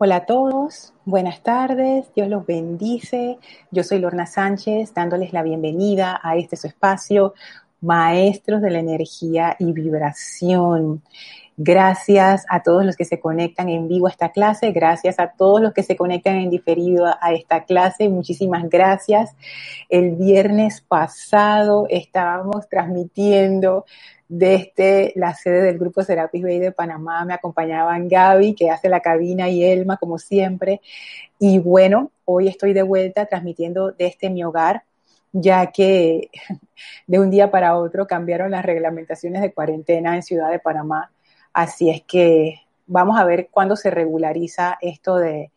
Hola a todos, buenas tardes, Dios los bendice. Yo soy Lorna Sánchez, dándoles la bienvenida a este su espacio, Maestros de la Energía y Vibración. Gracias a todos los que se conectan en vivo a esta clase, gracias a todos los que se conectan en diferido a esta clase, muchísimas gracias. El viernes pasado estábamos transmitiendo desde la sede del Grupo Serapis Bay de Panamá me acompañaban Gaby, que hace la cabina, y Elma, como siempre. Y bueno, hoy estoy de vuelta transmitiendo desde mi hogar, ya que de un día para otro cambiaron las reglamentaciones de cuarentena en Ciudad de Panamá. Así es que vamos a ver cuándo se regulariza esto de,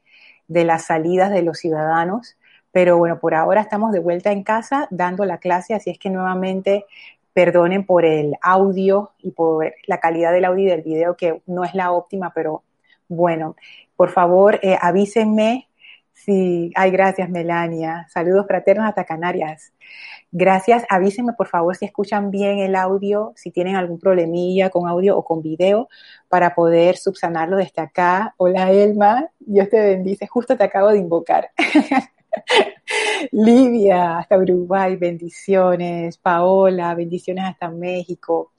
de las salidas de los ciudadanos. Pero bueno, por ahora estamos de vuelta en casa dando la clase, así es que nuevamente perdonen por el audio y por la calidad del audio y del video que no es la óptima, pero bueno, por favor eh, avísenme si, ay gracias Melania, saludos fraternos hasta Canarias. Gracias, avísenme por favor si escuchan bien el audio, si tienen algún problemilla con audio o con video para poder subsanarlo desde acá. Hola Elma, Dios te bendice, justo te acabo de invocar. Livia, hasta Uruguay, bendiciones. Paola, bendiciones hasta México.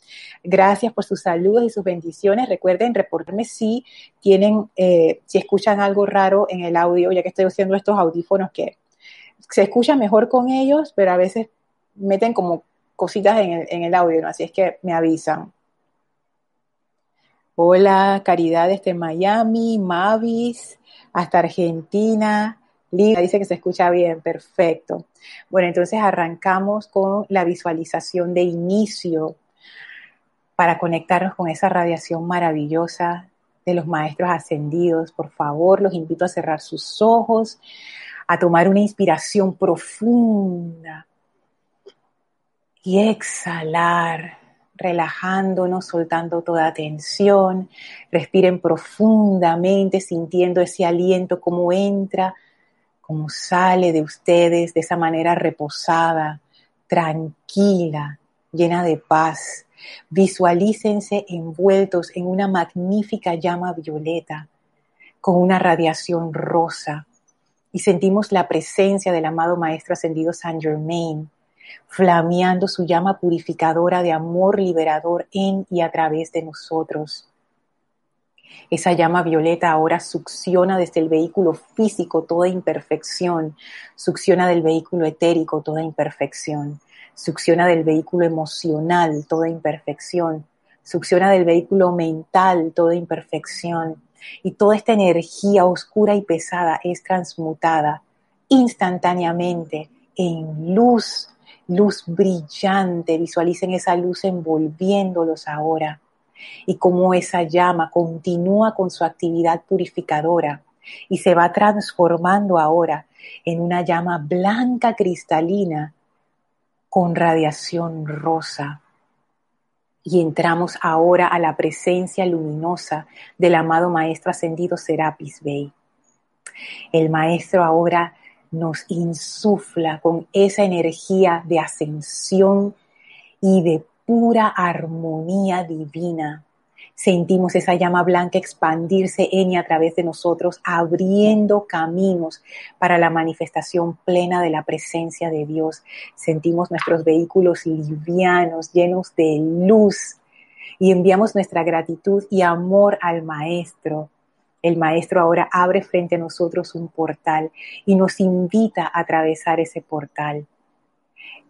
Gracias por sus saludos y sus bendiciones. Recuerden reportarme si tienen, eh, si escuchan algo raro en el audio, ya que estoy usando estos audífonos que se escucha mejor con ellos, pero a veces meten como cositas en el, en el audio, ¿no? Así es que me avisan. Hola, Caridad desde Miami, Mavis, hasta Argentina, Lina dice que se escucha bien, perfecto. Bueno, entonces arrancamos con la visualización de inicio para conectarnos con esa radiación maravillosa de los maestros ascendidos. Por favor, los invito a cerrar sus ojos, a tomar una inspiración profunda y exhalar, relajándonos, soltando toda tensión. Respiren profundamente, sintiendo ese aliento como entra como sale de ustedes de esa manera reposada, tranquila, llena de paz. Visualícense envueltos en una magnífica llama violeta con una radiación rosa y sentimos la presencia del amado Maestro Ascendido Saint Germain, flameando su llama purificadora de amor liberador en y a través de nosotros. Esa llama violeta ahora succiona desde el vehículo físico toda imperfección, succiona del vehículo etérico toda imperfección, succiona del vehículo emocional toda imperfección, succiona del vehículo mental toda imperfección. Y toda esta energía oscura y pesada es transmutada instantáneamente en luz, luz brillante. Visualicen esa luz envolviéndolos ahora y cómo esa llama continúa con su actividad purificadora y se va transformando ahora en una llama blanca cristalina con radiación rosa. Y entramos ahora a la presencia luminosa del amado Maestro Ascendido Serapis Bey. El Maestro ahora nos insufla con esa energía de ascensión y de pura armonía divina. Sentimos esa llama blanca expandirse en y a través de nosotros, abriendo caminos para la manifestación plena de la presencia de Dios. Sentimos nuestros vehículos livianos, llenos de luz, y enviamos nuestra gratitud y amor al Maestro. El Maestro ahora abre frente a nosotros un portal y nos invita a atravesar ese portal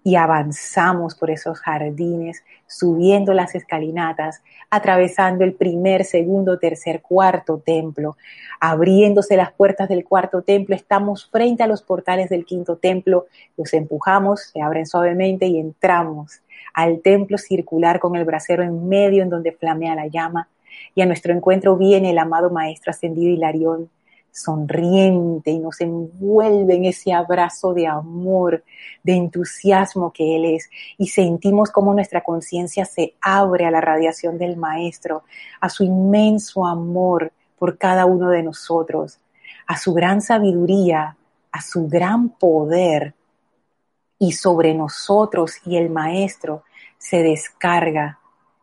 y avanzamos por esos jardines, subiendo las escalinatas, atravesando el primer, segundo, tercer, cuarto templo, abriéndose las puertas del cuarto templo, estamos frente a los portales del quinto templo, los empujamos, se abren suavemente y entramos al templo circular con el brasero en medio en donde flamea la llama, y a nuestro encuentro viene el amado Maestro Ascendido Hilarión, sonriente y nos envuelve en ese abrazo de amor, de entusiasmo que Él es. Y sentimos como nuestra conciencia se abre a la radiación del Maestro, a su inmenso amor por cada uno de nosotros, a su gran sabiduría, a su gran poder. Y sobre nosotros y el Maestro se descarga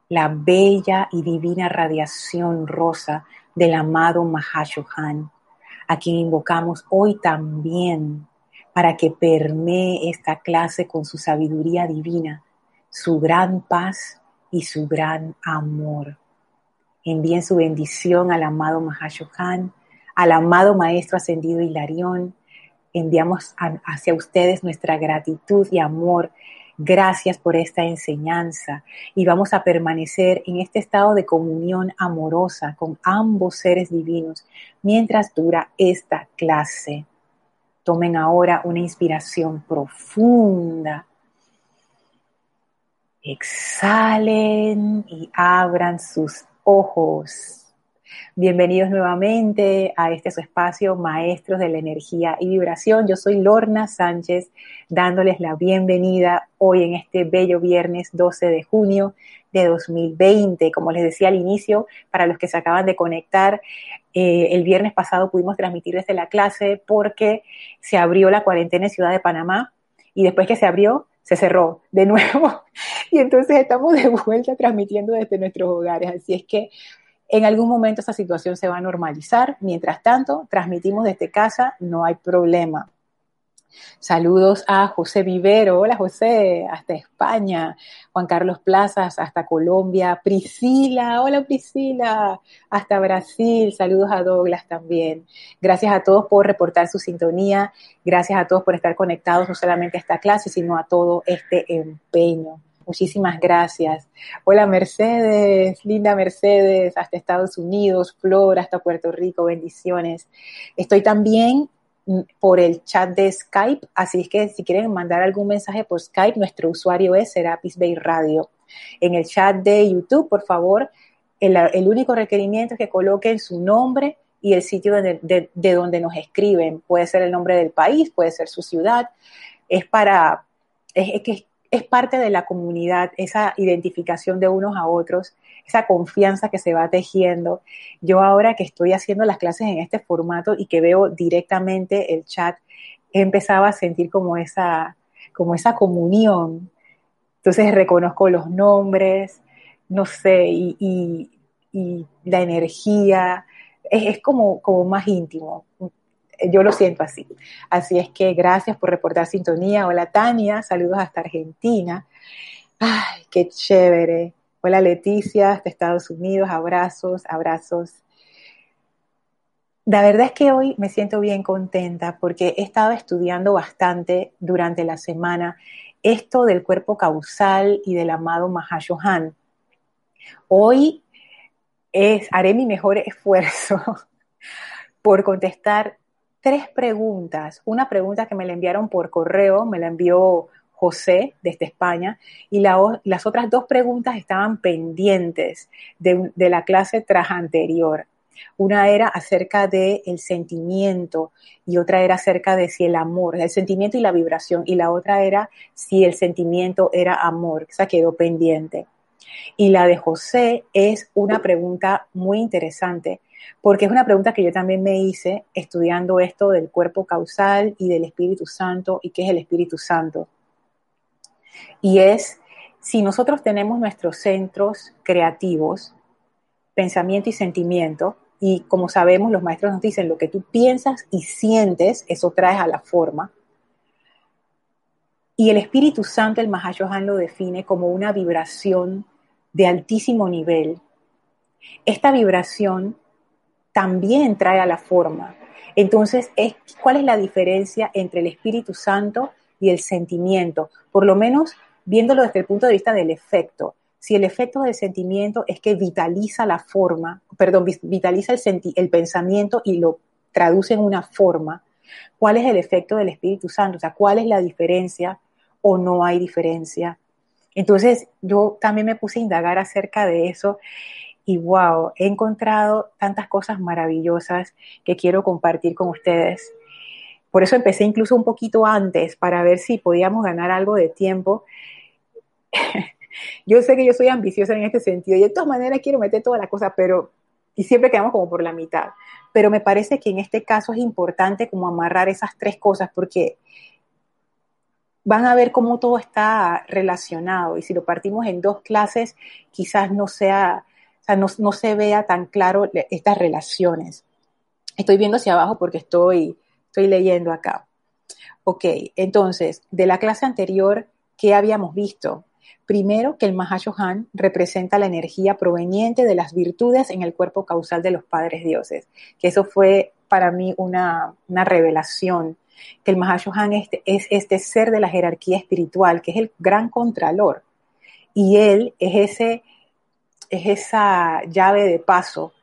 la bella y divina radiación rosa del amado Mahashohan a quien invocamos hoy también para que permee esta clase con su sabiduría divina, su gran paz y su gran amor. Envíen su bendición al amado Mahashohan, al amado Maestro Ascendido Hilarión. Enviamos hacia ustedes nuestra gratitud y amor. Gracias por esta enseñanza y vamos a permanecer en este estado de comunión amorosa con ambos seres divinos mientras dura esta clase. Tomen ahora una inspiración profunda. Exhalen y abran sus ojos. Bienvenidos nuevamente a este su espacio, Maestros de la Energía y Vibración. Yo soy Lorna Sánchez, dándoles la bienvenida hoy en este bello viernes 12 de junio de 2020. Como les decía al inicio, para los que se acaban de conectar, eh, el viernes pasado pudimos transmitir desde la clase porque se abrió la cuarentena en Ciudad de Panamá y después que se abrió, se cerró de nuevo. Y entonces estamos de vuelta transmitiendo desde nuestros hogares. Así es que en algún momento esa situación se va a normalizar. Mientras tanto, transmitimos desde casa, no hay problema. Saludos a José Vivero, hola José, hasta España, Juan Carlos Plazas, hasta Colombia, Priscila, hola Priscila, hasta Brasil, saludos a Douglas también. Gracias a todos por reportar su sintonía, gracias a todos por estar conectados no solamente a esta clase, sino a todo este empeño. Muchísimas gracias. Hola Mercedes, linda Mercedes, hasta Estados Unidos, Flor, hasta Puerto Rico, bendiciones. Estoy también por el chat de Skype, así es que si quieren mandar algún mensaje por Skype, nuestro usuario es Serapis Bay Radio. En el chat de YouTube, por favor, el, único requerimiento es que coloquen su nombre y el sitio de, donde nos escriben. Puede ser el nombre del país, puede ser su ciudad. Es para, es, que es parte de la comunidad, esa identificación de unos a otros, esa confianza que se va tejiendo. Yo ahora que estoy haciendo las clases en este formato y que veo directamente el chat, empezaba a sentir como esa, como esa comunión. Entonces reconozco los nombres, no sé, y, la energía, es, es, como, como más íntimo yo lo siento así. Así es que gracias por reportar sintonía. Hola Tania, saludos hasta Argentina. Ay, qué chévere. Hola Leticia, hasta Estados Unidos, abrazos, abrazos. La verdad es que hoy me siento bien contenta porque he estado estudiando bastante durante la semana esto del cuerpo causal y del amado Mahashohan. Hoy haré mi mejor esfuerzo por contestar tres preguntas. Una pregunta que me la enviaron por correo, me la envió José desde España, y las otras dos preguntas estaban pendientes de, la clase tras anterior. Una era acerca del el sentimiento y otra era acerca de si el amor, el sentimiento y la vibración, y la otra era si el sentimiento era amor, esa quedó pendiente. Y la de José es una pregunta muy interesante porque es una pregunta que yo también me hice estudiando esto del cuerpo causal y del Espíritu Santo y qué es el Espíritu Santo. Y es, si nosotros tenemos nuestros centros creativos, pensamiento y sentimiento, y como sabemos, los maestros nos dicen, lo que tú piensas y sientes, eso traes a la forma. Y el Espíritu Santo, el Mahashohan lo define como una vibración de altísimo nivel. Esta vibración también trae a la forma. Entonces, ¿cuál es la diferencia entre el Espíritu Santo y el sentimiento? Por lo menos viéndolo desde el punto de vista del efecto. Si el efecto del sentimiento es que vitaliza la forma, perdón, vitaliza el, el pensamiento y lo traduce en una forma, ¿cuál es el efecto del Espíritu Santo? O sea, ¿cuál es la diferencia o no hay diferencia? Entonces, yo también me puse a indagar acerca de eso y wow, he encontrado tantas cosas maravillosas que quiero compartir con ustedes. Por eso empecé incluso un poquito antes para ver si podíamos ganar algo de tiempo. yo sé que yo soy ambiciosa en este sentido y de todas maneras quiero meter toda la cosa, pero y siempre quedamos como por la mitad. Pero me parece que en este caso es importante como amarrar esas tres cosas porque van a ver cómo todo está relacionado y si lo partimos en dos clases quizás no sea no, se vea tan claro estas relaciones. Estoy viendo hacia abajo porque estoy, estoy leyendo acá. Ok, entonces, de la clase anterior, ¿qué habíamos visto? Primero, que el Mahashohan representa la energía proveniente de las virtudes en el cuerpo causal de los padres dioses, que eso fue para mí una, revelación, que el Mahashohan es, es este ser de la jerarquía espiritual, que es el gran contralor, y él es, ese, es esa llave de paso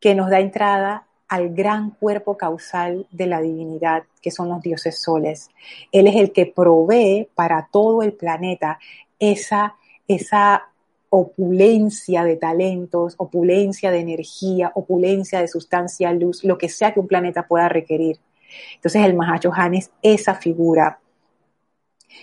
que nos da entrada al gran cuerpo causal de la divinidad, que son los dioses soles. Él es el que provee para todo el planeta esa, esa opulencia de talentos, opulencia de energía, opulencia de sustancia, luz, lo que sea que un planeta pueda requerir. Entonces el Mahachohan es esa figura.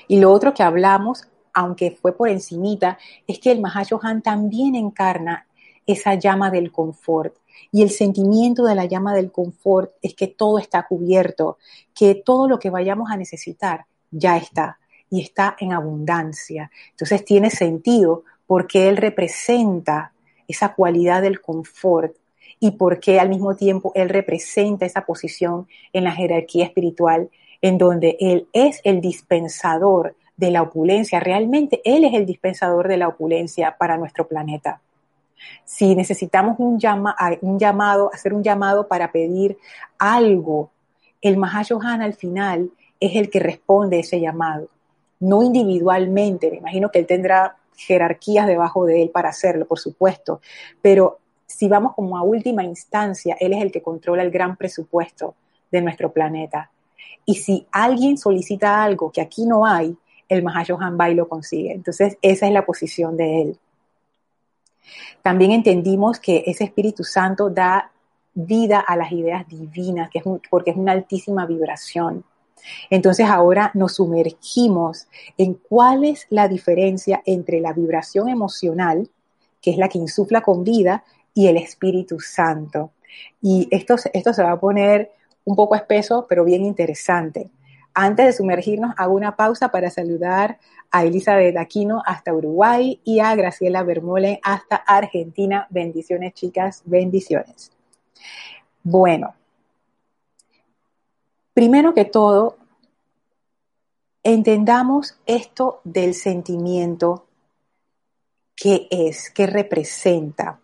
Y lo otro que hablamos, aunque fue por encimita, es que el Mahachohan también encarna esa llama del confort. Y el sentimiento de la llama del confort es que todo está cubierto, que todo lo que vayamos a necesitar ya está y está en abundancia. Entonces tiene sentido porque Él representa esa cualidad del confort y porque al mismo tiempo Él representa esa posición en la jerarquía espiritual en donde Él es el dispensador de la opulencia. Realmente Él es el dispensador de la opulencia para nuestro planeta si necesitamos un, un llamado, hacer un llamado para pedir algo, el Mahashohan al final es el que responde ese llamado, no individualmente. Me imagino que él tendrá jerarquías debajo de él para hacerlo, por supuesto, pero si vamos como a última instancia, él es el que controla el gran presupuesto de nuestro planeta. Y si alguien solicita algo que aquí no hay, el Mahashohan va y lo consigue. Entonces, esa es la posición de él. También entendimos que ese Espíritu Santo da vida a las ideas divinas, que es porque es una altísima vibración. Entonces ahora nos sumergimos en cuál es la diferencia entre la vibración emocional, que es la que insufla con vida, y el Espíritu Santo. Y esto, esto se va a poner un poco espeso, pero bien interesante. Antes de sumergirnos, hago una pausa para saludar a Elizabeth Aquino hasta Uruguay y a Graciela Bermole hasta Argentina. Bendiciones, chicas, bendiciones. Bueno, primero que todo, entendamos esto del sentimiento que es, que representa.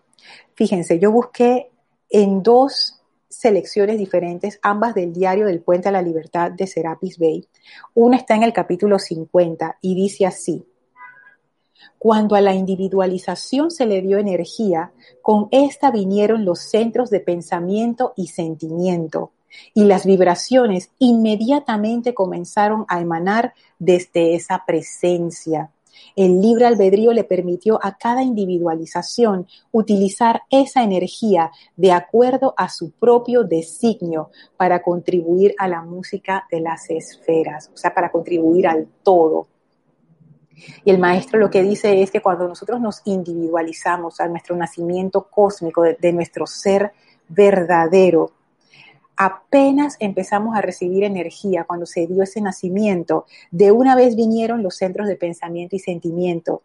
Fíjense, yo busqué en dos selecciones diferentes, ambas del diario del Puente a la Libertad de Serapis Bay. Una está en el capítulo 50 y dice así. Cuando a la individualización se le dio energía, con esta vinieron los centros de pensamiento y sentimiento, y las vibraciones inmediatamente comenzaron a emanar desde esa presencia. El libre albedrío le permitió a cada individualización utilizar esa energía de acuerdo a su propio designio para contribuir a la música de las esferas, o sea, para contribuir al todo. Y el maestro lo que dice es que cuando nosotros nos individualizamos a nuestro nacimiento cósmico, de, nuestro ser verdadero, apenas empezamos a recibir energía cuando se dio ese nacimiento, de una vez vinieron los centros de pensamiento y sentimiento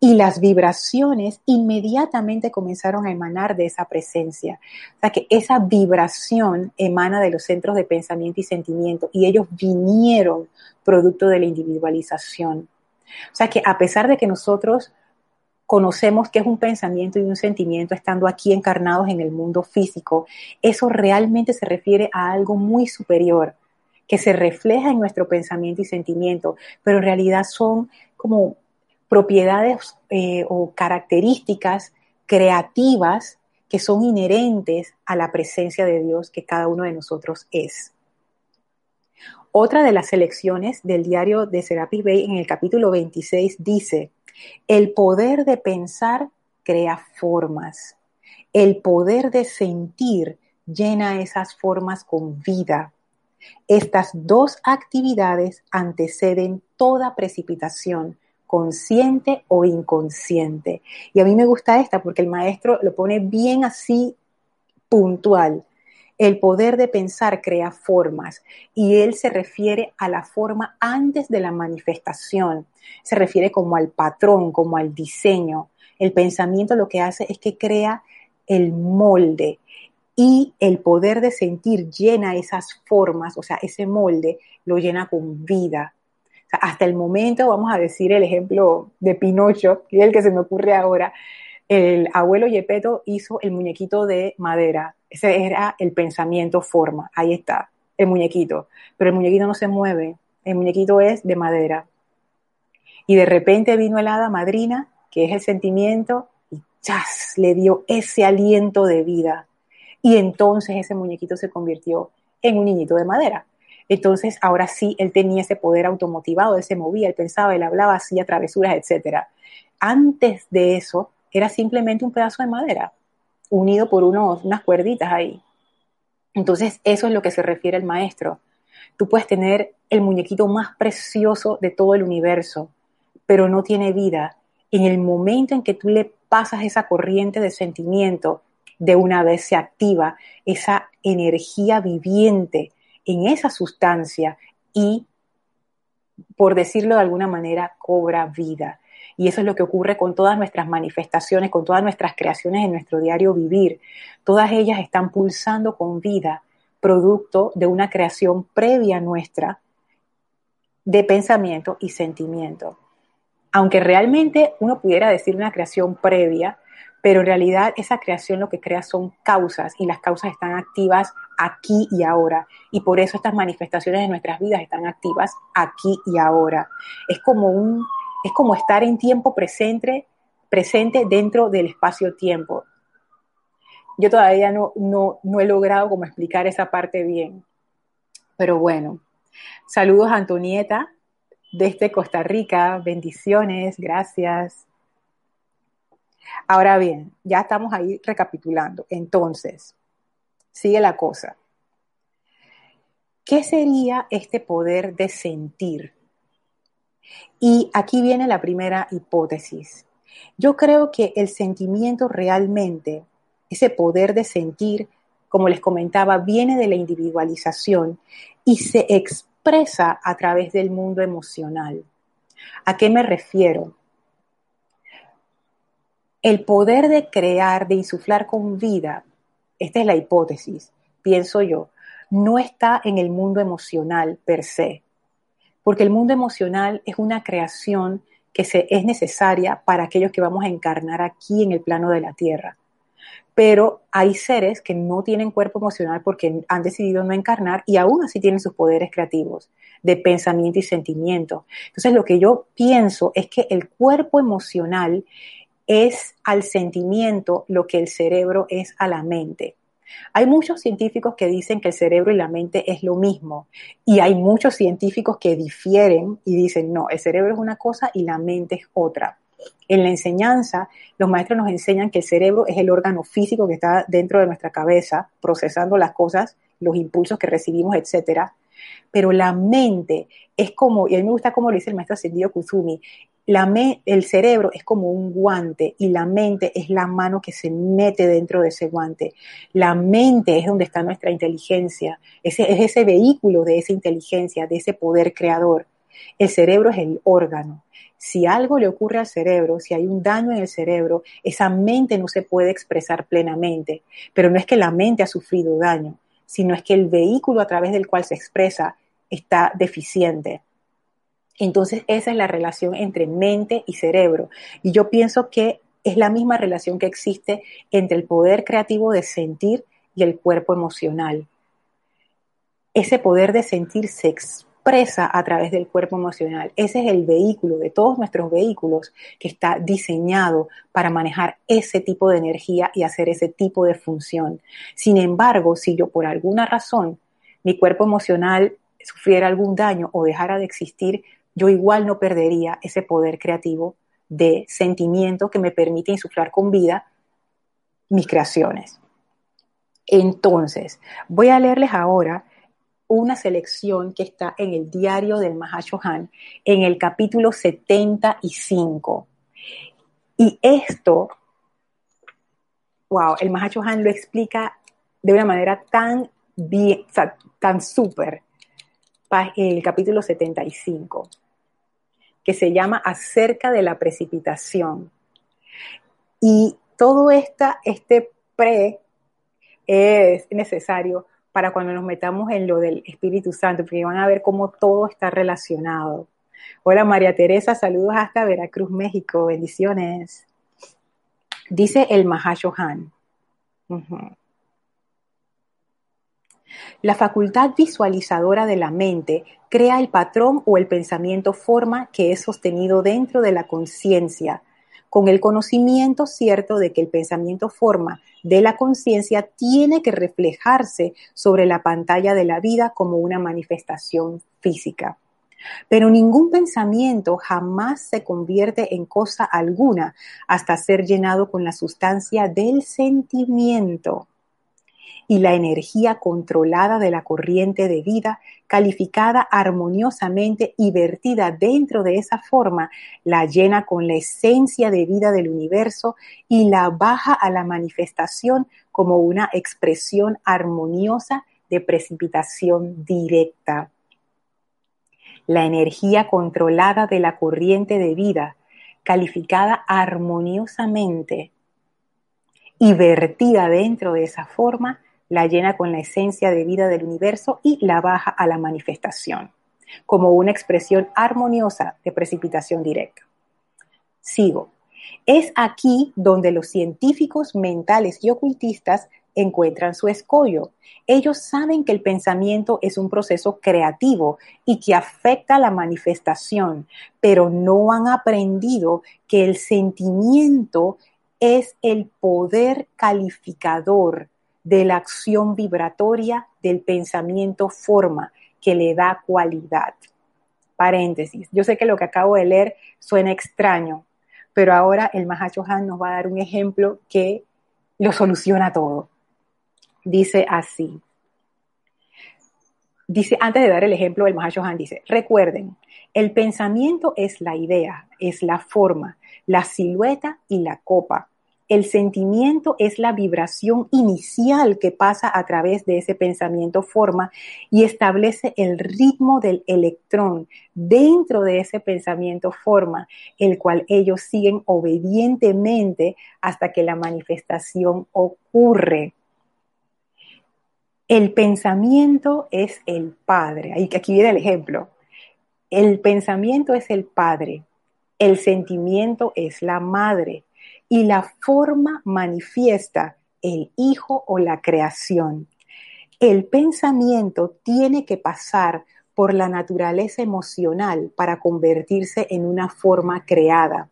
y las vibraciones inmediatamente comenzaron a emanar de esa presencia. O sea que esa vibración emana de los centros de pensamiento y sentimiento y ellos vinieron producto de la individualización. O sea que a pesar de que nosotros conocemos que es un pensamiento y un sentimiento estando aquí encarnados en el mundo físico, eso realmente se refiere a algo muy superior, que se refleja en nuestro pensamiento y sentimiento, pero en realidad son como propiedades eh, o características creativas que son inherentes a la presencia de Dios que cada uno de nosotros es. Otra de las selecciones del diario de Serapis Bay en el capítulo 26 dice, el poder de pensar crea formas. El poder de sentir llena esas formas con vida. Estas dos actividades anteceden toda precipitación, consciente o inconsciente. Y a mí me gusta esta porque el maestro lo pone bien así puntual. El poder de pensar crea formas y él se refiere a la forma antes de la manifestación. Se refiere como al patrón, como al diseño. El pensamiento lo que hace es que crea el molde y el poder de sentir llena esas formas, o sea, ese molde lo llena con vida. hasta el momento, vamos a decir el ejemplo de Pinocho, que es el que se me ocurre ahora, el abuelo Yepeto hizo el muñequito de madera. Ese era el pensamiento forma. Ahí está, el muñequito. Pero el muñequito no se mueve. El muñequito es de madera. Y de repente vino el madrina, que es el sentimiento, y ¡chas! le dio ese aliento de vida. Y entonces ese muñequito se convirtió en un niñito de madera. Entonces ahora sí, él tenía ese poder automotivado, él se movía, él pensaba, él hablaba, hacía travesuras, etc. Antes de eso, era simplemente un pedazo de madera, unido por unos, unas cuerditas ahí. Entonces, eso es lo que se refiere el maestro. Tú puedes tener el muñequito más precioso de todo el universo, pero no tiene vida. En el momento en que tú le pasas esa corriente de sentimiento, de una vez se activa esa energía viviente en esa sustancia y, por decirlo de alguna manera, cobra vida. Y eso es lo que ocurre con todas nuestras manifestaciones, con todas nuestras creaciones en nuestro diario vivir. Todas ellas están pulsando con vida, producto de una creación previa nuestra de pensamiento y sentimiento. Aunque realmente uno pudiera decir una creación previa, pero en realidad esa creación lo que crea son causas y las causas están activas aquí y ahora. Y por eso estas manifestaciones de nuestras vidas están activas aquí y ahora. Es como un, es como estar en tiempo presente, presente dentro del espacio-tiempo. Yo todavía no, no, no he logrado como explicar esa parte bien. Pero bueno, saludos a Antonieta desde Costa Rica, bendiciones, gracias. Ahora bien, ya estamos ahí recapitulando. Entonces, sigue la cosa. ¿Qué sería este poder de sentir? Y aquí viene la primera hipótesis. Yo creo que el sentimiento realmente, ese poder de sentir, como les comentaba, viene de la individualización y se expresa a través del mundo emocional. ¿A qué me refiero? El poder de crear, de insuflar con vida, esta es la hipótesis, pienso yo, no está en el mundo emocional per se, porque el mundo emocional es una creación que se, es necesaria para aquellos que vamos a encarnar aquí en el plano de la Tierra. Pero hay seres que no tienen cuerpo emocional porque han decidido no encarnar y aún así tienen sus poderes creativos de pensamiento y sentimiento. Entonces lo que yo pienso es que el cuerpo emocional es al sentimiento lo que el cerebro es a la mente. Hay muchos científicos que dicen que el cerebro y la mente es lo mismo y hay muchos científicos que difieren y dicen, no, el cerebro es una cosa y la mente es otra. En la enseñanza, los maestros nos enseñan que el cerebro es el órgano físico que está dentro de nuestra cabeza, procesando las cosas, los impulsos que recibimos, etcétera. Pero la mente es como, y a mí me gusta como lo dice el maestro ascendido Kuzumi, el cerebro es como un guante y la mente es la mano que se mete dentro de ese guante. La mente es donde está nuestra inteligencia, ese, es ese vehículo de esa inteligencia, de ese poder creador. El cerebro es el órgano. Si algo le ocurre al cerebro, si hay un daño en el cerebro, esa mente no se puede expresar plenamente. Pero no es que la mente ha sufrido daño, sino es que el vehículo a través del cual se expresa está deficiente. Entonces, esa es la relación entre mente y cerebro. Y yo pienso que es la misma relación que existe entre el poder creativo de sentir y el cuerpo emocional. Ese poder de sentir se expresa a través del cuerpo emocional. Ese es el vehículo de todos nuestros vehículos que está diseñado para manejar ese tipo de energía y hacer ese tipo de función. Sin embargo, si yo por alguna razón mi cuerpo emocional sufriera algún daño o dejara de existir, yo igual no perdería ese poder creativo de sentimiento que me permite insuflar con vida mis creaciones. Entonces, voy a leerles ahora una selección que está en el diario del Mahashohan, en el capítulo 75. Y esto, wow, el Mahashohan lo explica de una manera tan bien, tan súper, el capítulo 75 que se llama Acerca de la precipitación. Y todo esta, este pre es necesario para cuando nos metamos en lo del Espíritu Santo, porque van a ver cómo todo está relacionado. Hola María Teresa, saludos hasta Veracruz, México, bendiciones. Dice el Mahashohan. La facultad visualizadora de la mente crea el patrón o el pensamiento forma que es sostenido dentro de la conciencia, con el conocimiento cierto de que el pensamiento forma de la conciencia tiene que reflejarse sobre la pantalla de la vida como una manifestación física. Pero ningún pensamiento jamás se convierte en cosa alguna hasta ser llenado con la sustancia del sentimiento y la energía controlada de la corriente de vida, calificada armoniosamente y vertida dentro de esa forma, la llena con la esencia de vida del universo y la baja a la manifestación como una expresión armoniosa de precipitación directa. La energía controlada de la corriente de vida, calificada armoniosamente y vertida dentro de esa forma, la llena con la esencia de vida del universo y la baja a la manifestación, como una expresión armoniosa de precipitación directa. Sigo. Es aquí donde los científicos mentales y ocultistas encuentran su escollo. Ellos saben que el pensamiento es un proceso creativo y que afecta la manifestación, pero no han aprendido que el sentimiento es el poder calificador de la acción vibratoria del pensamiento forma que le da cualidad. Paréntesis. Yo sé que lo que acabo de leer suena extraño, pero ahora el Mahacho Han nos va a dar un ejemplo que lo soluciona todo. Dice así. Dice, antes de dar el ejemplo, el Mahacho Han dice, recuerden, el pensamiento es la idea, es la forma, la silueta y la copa. El sentimiento es la vibración inicial que pasa a través de ese pensamiento forma y establece el ritmo del electrón dentro de ese pensamiento forma, el cual ellos siguen obedientemente hasta que la manifestación ocurre. El pensamiento es el padre. Aquí viene el ejemplo. El pensamiento es el padre. El sentimiento es la madre y la forma manifiesta el hijo o la creación. El pensamiento tiene que pasar por la naturaleza emocional para convertirse en una forma creada.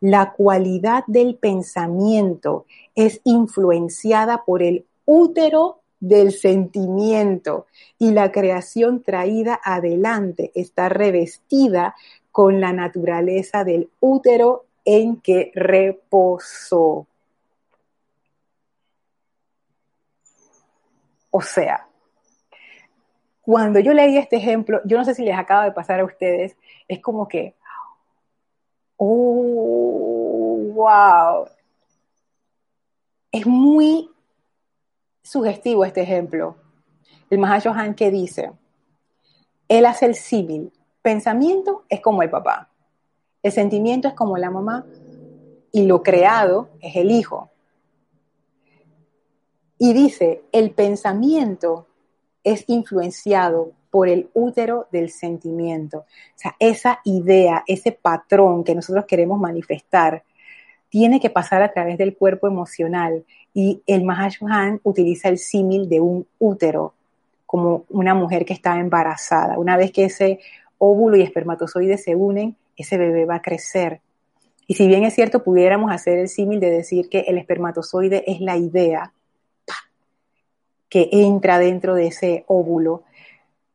La cualidad del pensamiento es influenciada por el útero del sentimiento y la creación traída adelante está revestida con la naturaleza del útero en que reposó. O sea, cuando yo leí este ejemplo, yo no sé si les acaba de pasar a ustedes, es como que, oh, wow. Es muy sugestivo este ejemplo. El Mahayohan que dice, él hace el símil, pensamiento es como el papá. El sentimiento es como la mamá y lo creado es el hijo. Y dice, el pensamiento es influenciado por el útero del sentimiento. O sea, esa idea, ese patrón que nosotros queremos manifestar, tiene que pasar a través del cuerpo emocional. Y el Mahashohan utiliza el símil de un útero, como una mujer que está embarazada. Una vez que ese óvulo y espermatozoide se unen, ese bebé va a crecer. Y si bien es cierto, pudiéramos hacer el símil de decir que el espermatozoide es la idea que entra dentro de ese óvulo,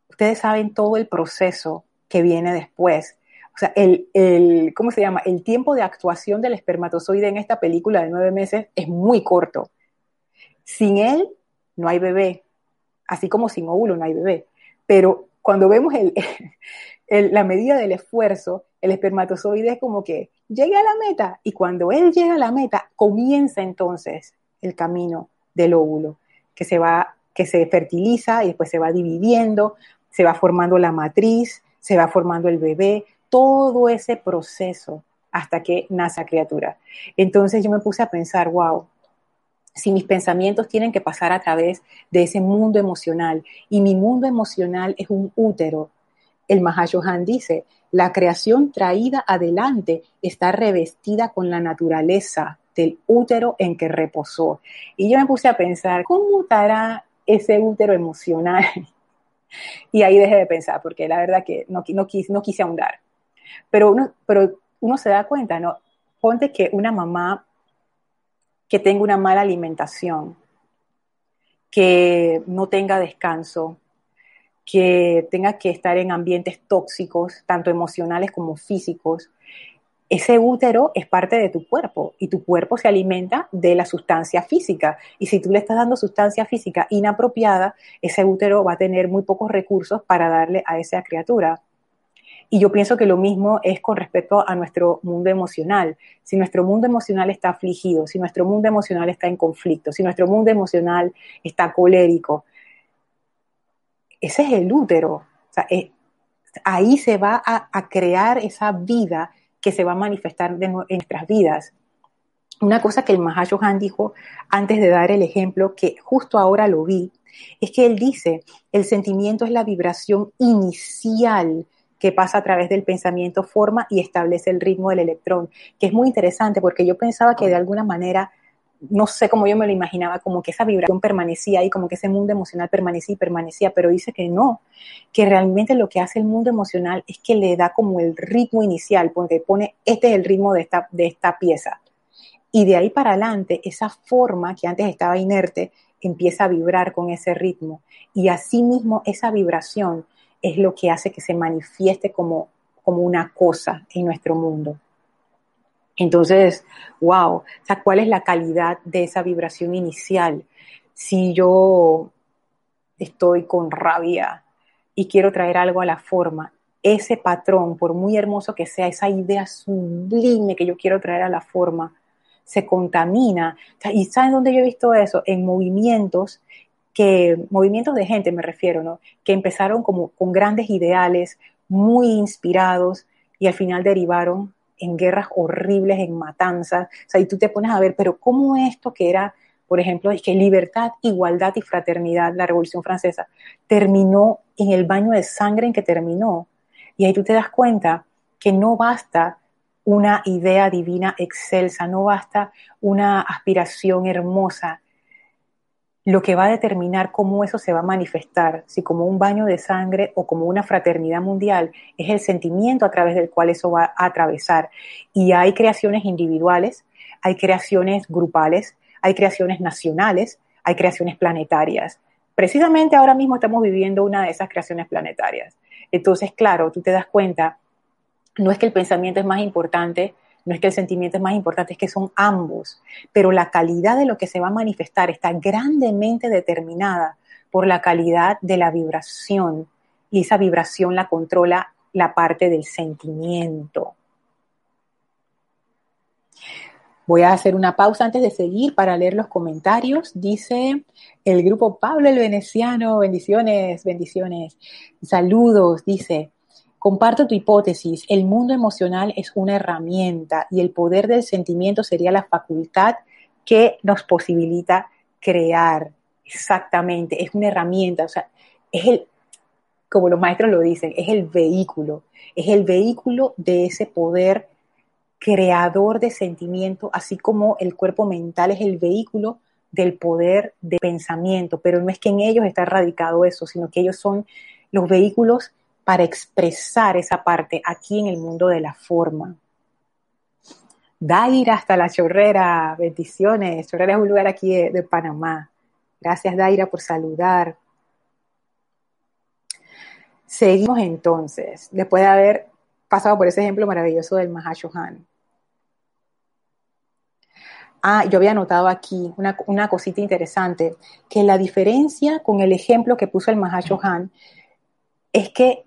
ustedes saben todo el proceso que viene después. O sea, el, el, ¿cómo se llama? El tiempo de actuación del espermatozoide en esta película de nueve meses es muy corto. Sin él, no hay bebé. Así como sin óvulo no hay bebé. Pero cuando vemos el, la medida del esfuerzo, el espermatozoide es como que llega a la meta y cuando él llega a la meta comienza entonces el camino del óvulo que se va que se fertiliza y después se va dividiendo, se va formando la matriz, se va formando el bebé, todo ese proceso hasta que nace la criatura. Entonces yo me puse a pensar, wow, si mis pensamientos tienen que pasar a través de ese mundo emocional y mi mundo emocional es un útero, el Mahashohan dice, la creación traída adelante está revestida con la naturaleza del útero en que reposó. Y yo me puse a pensar, ¿cómo estará ese útero emocional? y ahí dejé de pensar, porque la verdad que no, no quise ahondar. Pero uno, pero uno se da cuenta, ¿no? Ponte que una mamá que tenga una mala alimentación, que no tenga descanso, que tenga que estar en ambientes tóxicos, tanto emocionales como físicos, ese útero es parte de tu cuerpo y tu cuerpo se alimenta de la sustancia física. Y si tú le estás dando sustancia física inapropiada, ese útero va a tener muy pocos recursos para darle a esa criatura. Y yo pienso que lo mismo es con respecto a nuestro mundo emocional. Si nuestro mundo emocional está afligido, si nuestro mundo emocional está en conflicto, si nuestro mundo emocional está colérico, ese es el útero. ahí se va a, crear esa vida que se va a manifestar en nuestras vidas. Una cosa que el Mahashohan dijo antes de dar el ejemplo, que justo ahora lo vi, es que él dice, el sentimiento es la vibración inicial que pasa a través del pensamiento, forma y establece el ritmo del electrón, que es muy interesante porque yo pensaba que de alguna manera no sé cómo yo me lo imaginaba, como que esa vibración permanecía ahí, como que ese mundo emocional permanecía y permanecía, pero dice que no, que realmente lo que hace el mundo emocional es que le da como el ritmo inicial, porque pone, este es el ritmo de esta, de esta pieza. Y de ahí para adelante, esa forma que antes estaba inerte empieza a vibrar con ese ritmo. Y asimismo, esa vibración es lo que hace que se manifieste como, como una cosa en nuestro mundo. Entonces, wow, o sea, ¿cuál es la calidad de esa vibración inicial? Si yo estoy con rabia y quiero traer algo a la forma, ese patrón, por muy hermoso que sea, esa idea sublime que yo quiero traer a la forma, se contamina. ¿Y saben dónde yo he visto eso? En movimientos que, movimientos de gente me refiero, ¿no? Que empezaron como con grandes ideales, muy inspirados y al final derivaron en guerras horribles, en matanzas. O sea, y tú te pones a ver, pero ¿cómo esto que era, por ejemplo, es que libertad, igualdad y fraternidad, la Revolución Francesa, terminó en el baño de sangre en que terminó? Y ahí tú te das cuenta que no basta una idea divina excelsa, no basta una aspiración hermosa, lo que va a determinar cómo eso se va a manifestar, si como un baño de sangre o como una fraternidad mundial, es el sentimiento a través del cual eso va a atravesar. Y hay creaciones individuales, hay creaciones grupales, hay creaciones nacionales, hay creaciones planetarias. Precisamente ahora mismo estamos viviendo una de esas creaciones planetarias. Entonces, claro, tú te das cuenta, no es que el pensamiento es más importante, no es que el sentimiento es más importante, es que son ambos, pero la calidad de lo que se va a manifestar está grandemente determinada por la calidad de la vibración y esa vibración la controla la parte del sentimiento. Voy a hacer una pausa antes de seguir para leer los comentarios. Dice el grupo Pablo el Veneciano, bendiciones, bendiciones. Saludos, dice, Comparto tu hipótesis, el mundo emocional es una herramienta y el poder del sentimiento sería la facultad que nos posibilita crear. Exactamente, es una herramienta, o sea, es el, como los maestros lo dicen, es el vehículo, es el vehículo de ese poder creador de sentimiento, así como el cuerpo mental es el vehículo del poder de pensamiento, pero no es que en ellos está radicado eso, sino que ellos son los vehículos para expresar esa parte aquí en el mundo de la forma. Daira hasta la chorrera, bendiciones. Chorrera es un lugar aquí de, Panamá. Gracias Daira por saludar. Seguimos entonces, después de haber pasado por ese ejemplo maravilloso del Mahashohan. Ah, yo había notado aquí una, cosita interesante, que la diferencia con el ejemplo que puso el Mahashohan es que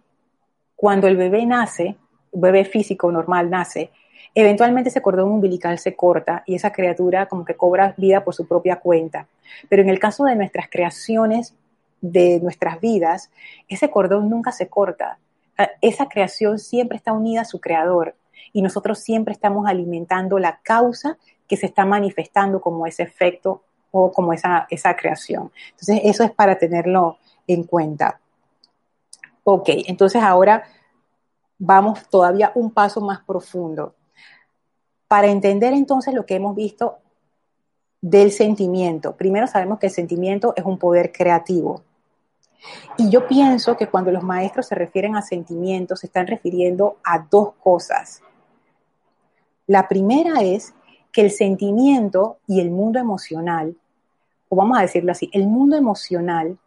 cuando el bebé nace, bebé físico normal nace, eventualmente ese cordón umbilical se corta y esa criatura como que cobra vida por su propia cuenta. Pero en el caso de nuestras creaciones, de nuestras vidas, ese cordón nunca se corta. Esa creación siempre está unida a su creador y nosotros siempre estamos alimentando la causa que se está manifestando como ese efecto o como esa, esa creación. Entonces, eso es para tenerlo en cuenta. Ok, entonces ahora vamos todavía un paso más profundo. Para entender entonces lo que hemos visto del sentimiento, primero sabemos que el sentimiento es un poder creativo. Y yo pienso que cuando los maestros se refieren a sentimientos, se están refiriendo a dos cosas. La primera es que el sentimiento y el mundo emocional, o vamos a decirlo así, el mundo emocional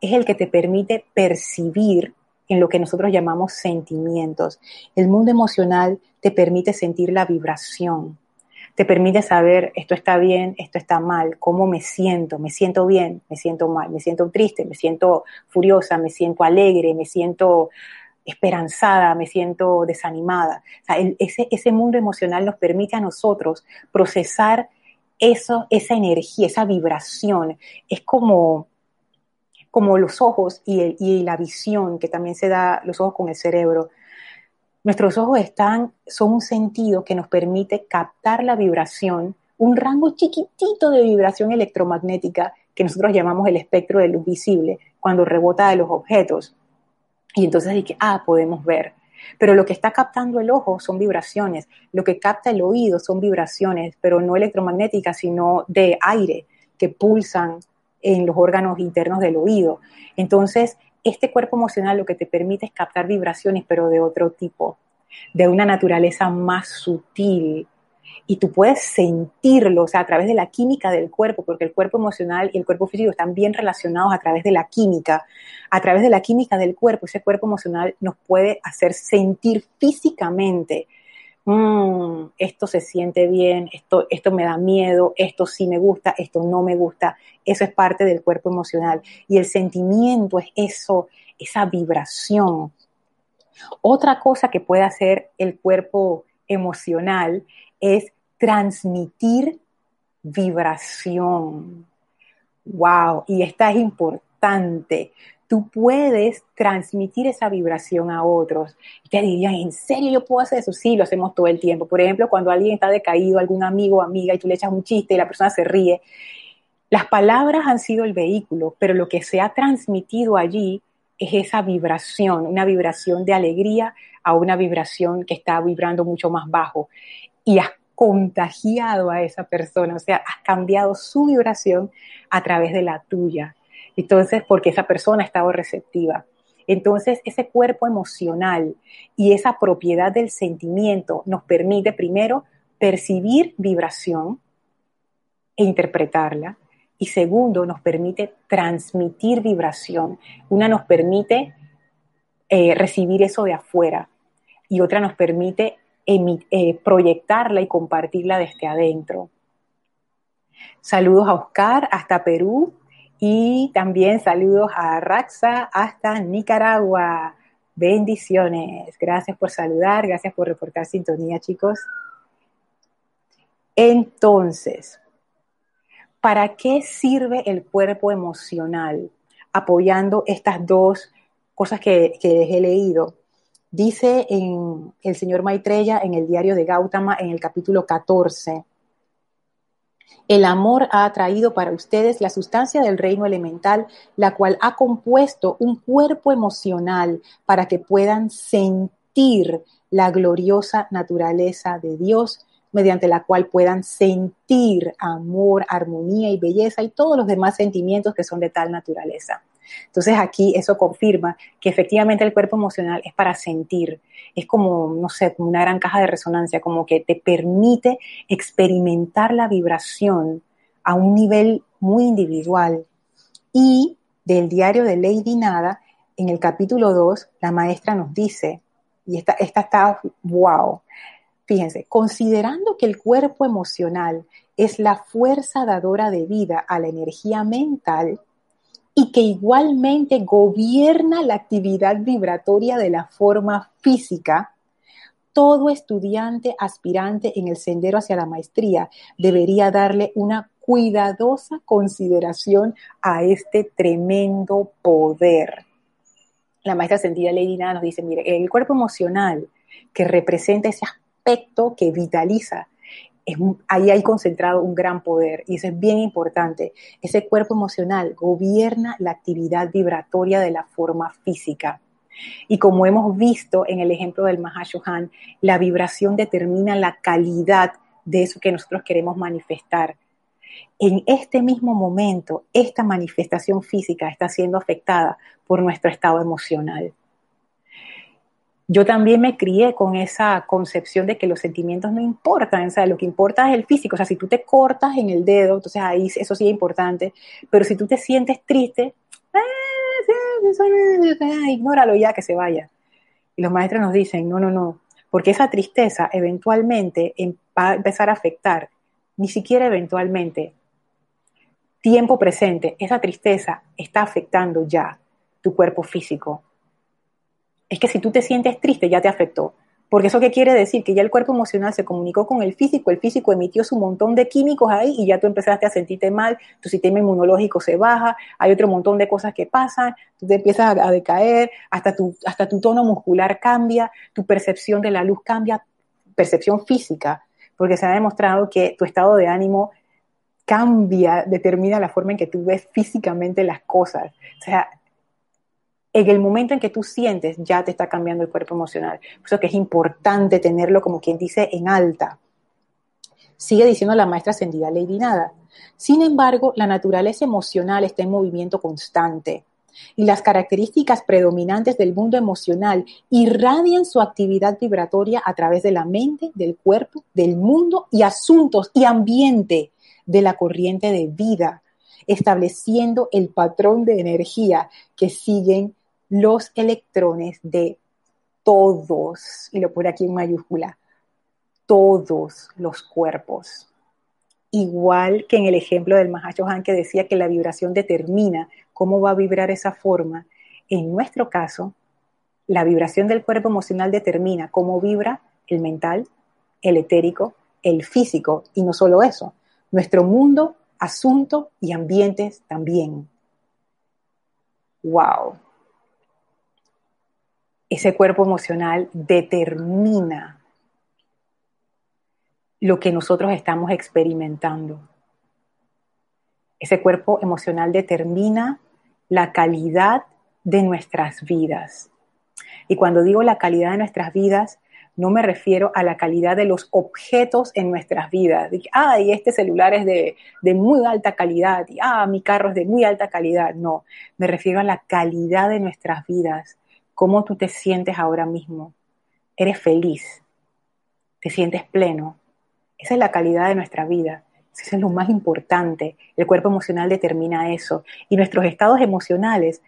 es el que te permite percibir en lo que nosotros llamamos sentimientos. El mundo emocional te permite sentir la vibración, te permite saber esto está bien, esto está mal, cómo me siento, me siento bien, me siento mal, me siento triste, me siento furiosa, me siento alegre, me siento esperanzada, me siento desanimada. ese, ese mundo emocional nos permite a nosotros procesar eso, esa energía, esa vibración. Es como, como los ojos y, la visión, que también se da los ojos con el cerebro. Nuestros ojos están, son un sentido que nos permite captar la vibración, un rango chiquitito de vibración electromagnética que nosotros llamamos el espectro de luz visible, cuando rebota de los objetos. Y entonces dije, ah, podemos ver. Pero lo que está captando el ojo son vibraciones, lo que capta el oído son vibraciones, pero no electromagnéticas, sino de aire que pulsan en los órganos internos del oído. Entonces, este cuerpo emocional lo que te permite es captar vibraciones, pero de otro tipo, de una naturaleza más sutil, y tú puedes sentirlo, o sea, a través de la química del cuerpo, porque el cuerpo emocional y el cuerpo físico están bien relacionados a través de la química. A través de la química del cuerpo, ese cuerpo emocional nos puede hacer sentir físicamente, mm, esto se siente bien, esto, esto me da miedo, esto sí me gusta, esto no me gusta. Eso es parte del cuerpo emocional. Y el sentimiento es eso, esa vibración. Otra cosa que puede hacer el cuerpo emocional es transmitir vibración. Wow, y esta es importante. Tú puedes transmitir esa vibración a otros. Y te dirían, ¿en serio yo puedo hacer eso? Sí, lo hacemos todo el tiempo. Por ejemplo, cuando alguien está decaído, algún amigo o amiga, y tú le echas un chiste y la persona se ríe. Las palabras han sido el vehículo, pero lo que se ha transmitido allí es esa vibración, una vibración de alegría a una vibración que está vibrando mucho más bajo. Y has contagiado a esa persona, o sea, has cambiado su vibración a través de la tuya. Entonces, porque esa persona ha estado receptiva. Entonces, ese cuerpo emocional y esa propiedad del sentimiento nos permite primero percibir vibración e interpretarla. Y segundo, nos permite transmitir vibración. Una nos permite eh, recibir eso de afuera y otra nos permite eh, proyectarla y compartirla desde adentro. Saludos a Oscar hasta Perú y también saludos a Raxa hasta Nicaragua. Bendiciones. Gracias por saludar, gracias por reportar sintonía, chicos. Entonces, ¿para qué sirve el cuerpo emocional? Apoyando estas dos cosas que, que he leído. Dice en el señor Maitreya en el diario de Gautama en el capítulo 14, el amor ha atraído para ustedes la sustancia del reino elemental, la cual ha compuesto un cuerpo emocional para que puedan sentir la gloriosa naturaleza de Dios, mediante la cual puedan sentir amor, armonía y belleza y todos los demás sentimientos que son de tal naturaleza. Entonces aquí eso confirma que efectivamente el cuerpo emocional es para sentir, es como, no sé, como una gran caja de resonancia, como que te permite experimentar la vibración a un nivel muy individual. Y del diario de Lady Nada, en el capítulo 2, la maestra nos dice, y esta, esta está, wow, fíjense, considerando que el cuerpo emocional es la fuerza dadora de vida a la energía mental, y que igualmente gobierna la actividad vibratoria de la forma física, todo estudiante aspirante en el sendero hacia la maestría debería darle una cuidadosa consideración a este tremendo poder. La maestra sentida Lady Nada nos dice, mire, el cuerpo emocional que representa ese aspecto que vitaliza ahí hay concentrado un gran poder y eso es bien importante. Ese cuerpo emocional gobierna la actividad vibratoria de la forma física. Y como hemos visto en el ejemplo del Mahashohan, la vibración determina la calidad de eso que nosotros queremos manifestar. En este mismo momento, esta manifestación física está siendo afectada por nuestro estado emocional yo también me crié con esa concepción de que los sentimientos no importan, o lo que importa es el físico, o sea, si tú te cortas en el dedo, entonces ahí eso sí es importante, pero si tú te sientes triste, eh, ignóralo ya que se vaya. Y los maestros nos dicen, no, no, no, porque esa tristeza eventualmente em, va a empezar a afectar, ni siquiera eventualmente, tiempo presente, esa tristeza está afectando ya tu cuerpo físico, es que si tú te sientes triste ya te afectó. Porque eso qué quiere decir? Que ya el cuerpo emocional se comunicó con el físico, el físico emitió su montón de químicos ahí y ya tú empezaste a sentirte mal, tu sistema inmunológico se baja, hay otro montón de cosas que pasan, tú te empiezas a, decaer, hasta tu, hasta tu tono muscular cambia, tu percepción de la luz cambia, percepción física, porque se ha demostrado que tu estado de ánimo cambia, determina la forma en que tú ves físicamente las cosas. O sea, en el momento en que tú sientes, ya te está cambiando el cuerpo emocional. Por eso que es importante tenerlo, como quien dice, en alta. Sigue diciendo la maestra ascendida Lady Nada. Sin embargo, la naturaleza emocional está en movimiento constante y las características predominantes del mundo emocional irradian su actividad vibratoria a través de la mente, del cuerpo, del mundo y asuntos y ambiente de la corriente de vida, estableciendo el patrón de energía que siguen los electrones de todos, y lo pone aquí en mayúscula, todos los cuerpos. Igual que en el ejemplo del Mahashohan que decía que la vibración determina cómo va a vibrar esa forma, en nuestro caso, la vibración del cuerpo emocional determina cómo vibra el mental, el etérico, el físico, y no solo eso, nuestro mundo, asunto y ambientes también. ¡Wow! Ese cuerpo emocional determina lo que nosotros estamos experimentando. Ese cuerpo emocional determina la calidad de nuestras vidas. Y cuando digo la calidad de nuestras vidas, no me refiero a la calidad de los objetos en nuestras vidas. De ay, este celular es de, de, muy alta calidad, y ah, mi carro es de muy alta calidad. No, me refiero a la calidad de nuestras vidas, cómo tú te sientes ahora mismo. Eres feliz, te sientes pleno. Esa es la calidad de nuestra vida. Eso es lo más importante. El cuerpo emocional determina eso. Y nuestros estados emocionales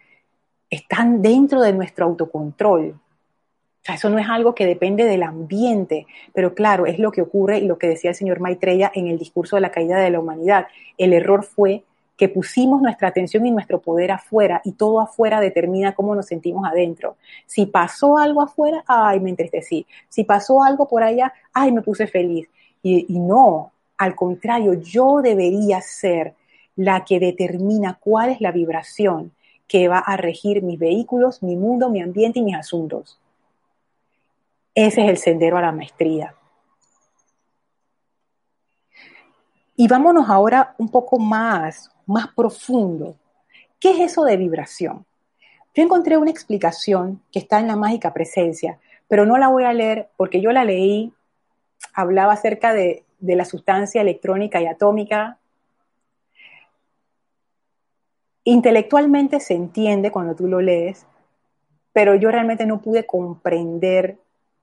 están dentro de nuestro autocontrol. O sea, eso no es algo que depende del ambiente, pero claro, es lo que ocurre y lo que decía el señor Maitreya en el discurso de la caída de la humanidad. El error fue que pusimos nuestra atención y nuestro poder afuera y todo afuera determina cómo nos sentimos adentro. Si pasó algo afuera, ay, me entristecí. Si pasó algo por allá, ay, me puse feliz. Y, y no, al contrario, yo debería ser la que determina cuál es la vibración que va a regir mis vehículos, mi mundo, mi ambiente y mis asuntos. Ese es el sendero a la maestría. Y vámonos ahora un poco más más profundo. ¿Qué es eso de vibración? Yo encontré una explicación que está en la mágica presencia, pero no la voy a leer porque yo la leí, hablaba acerca de, de la sustancia electrónica y atómica. Intelectualmente se entiende cuando tú lo lees, pero yo realmente no pude comprender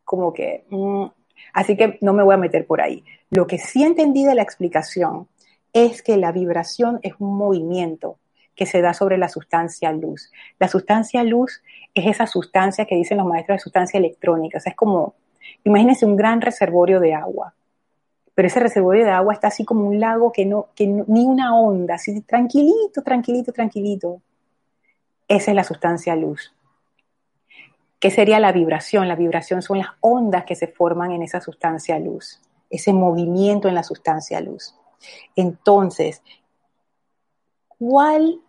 como que, mm, así que no me voy a meter por ahí. Lo que sí entendí de la explicación es que la vibración es un movimiento que se da sobre la sustancia luz. La sustancia luz es esa sustancia que dicen los maestros de sustancia electrónica. O sea, es como, imagínense un gran reservorio de agua, pero ese reservorio de agua está así como un lago que no, que ni una onda, así tranquilito, tranquilito, tranquilito. Esa es la sustancia luz. ¿Qué sería la vibración? La vibración son las ondas que se forman en esa sustancia luz, ese movimiento en la sustancia luz. Entonces, ¿cuál,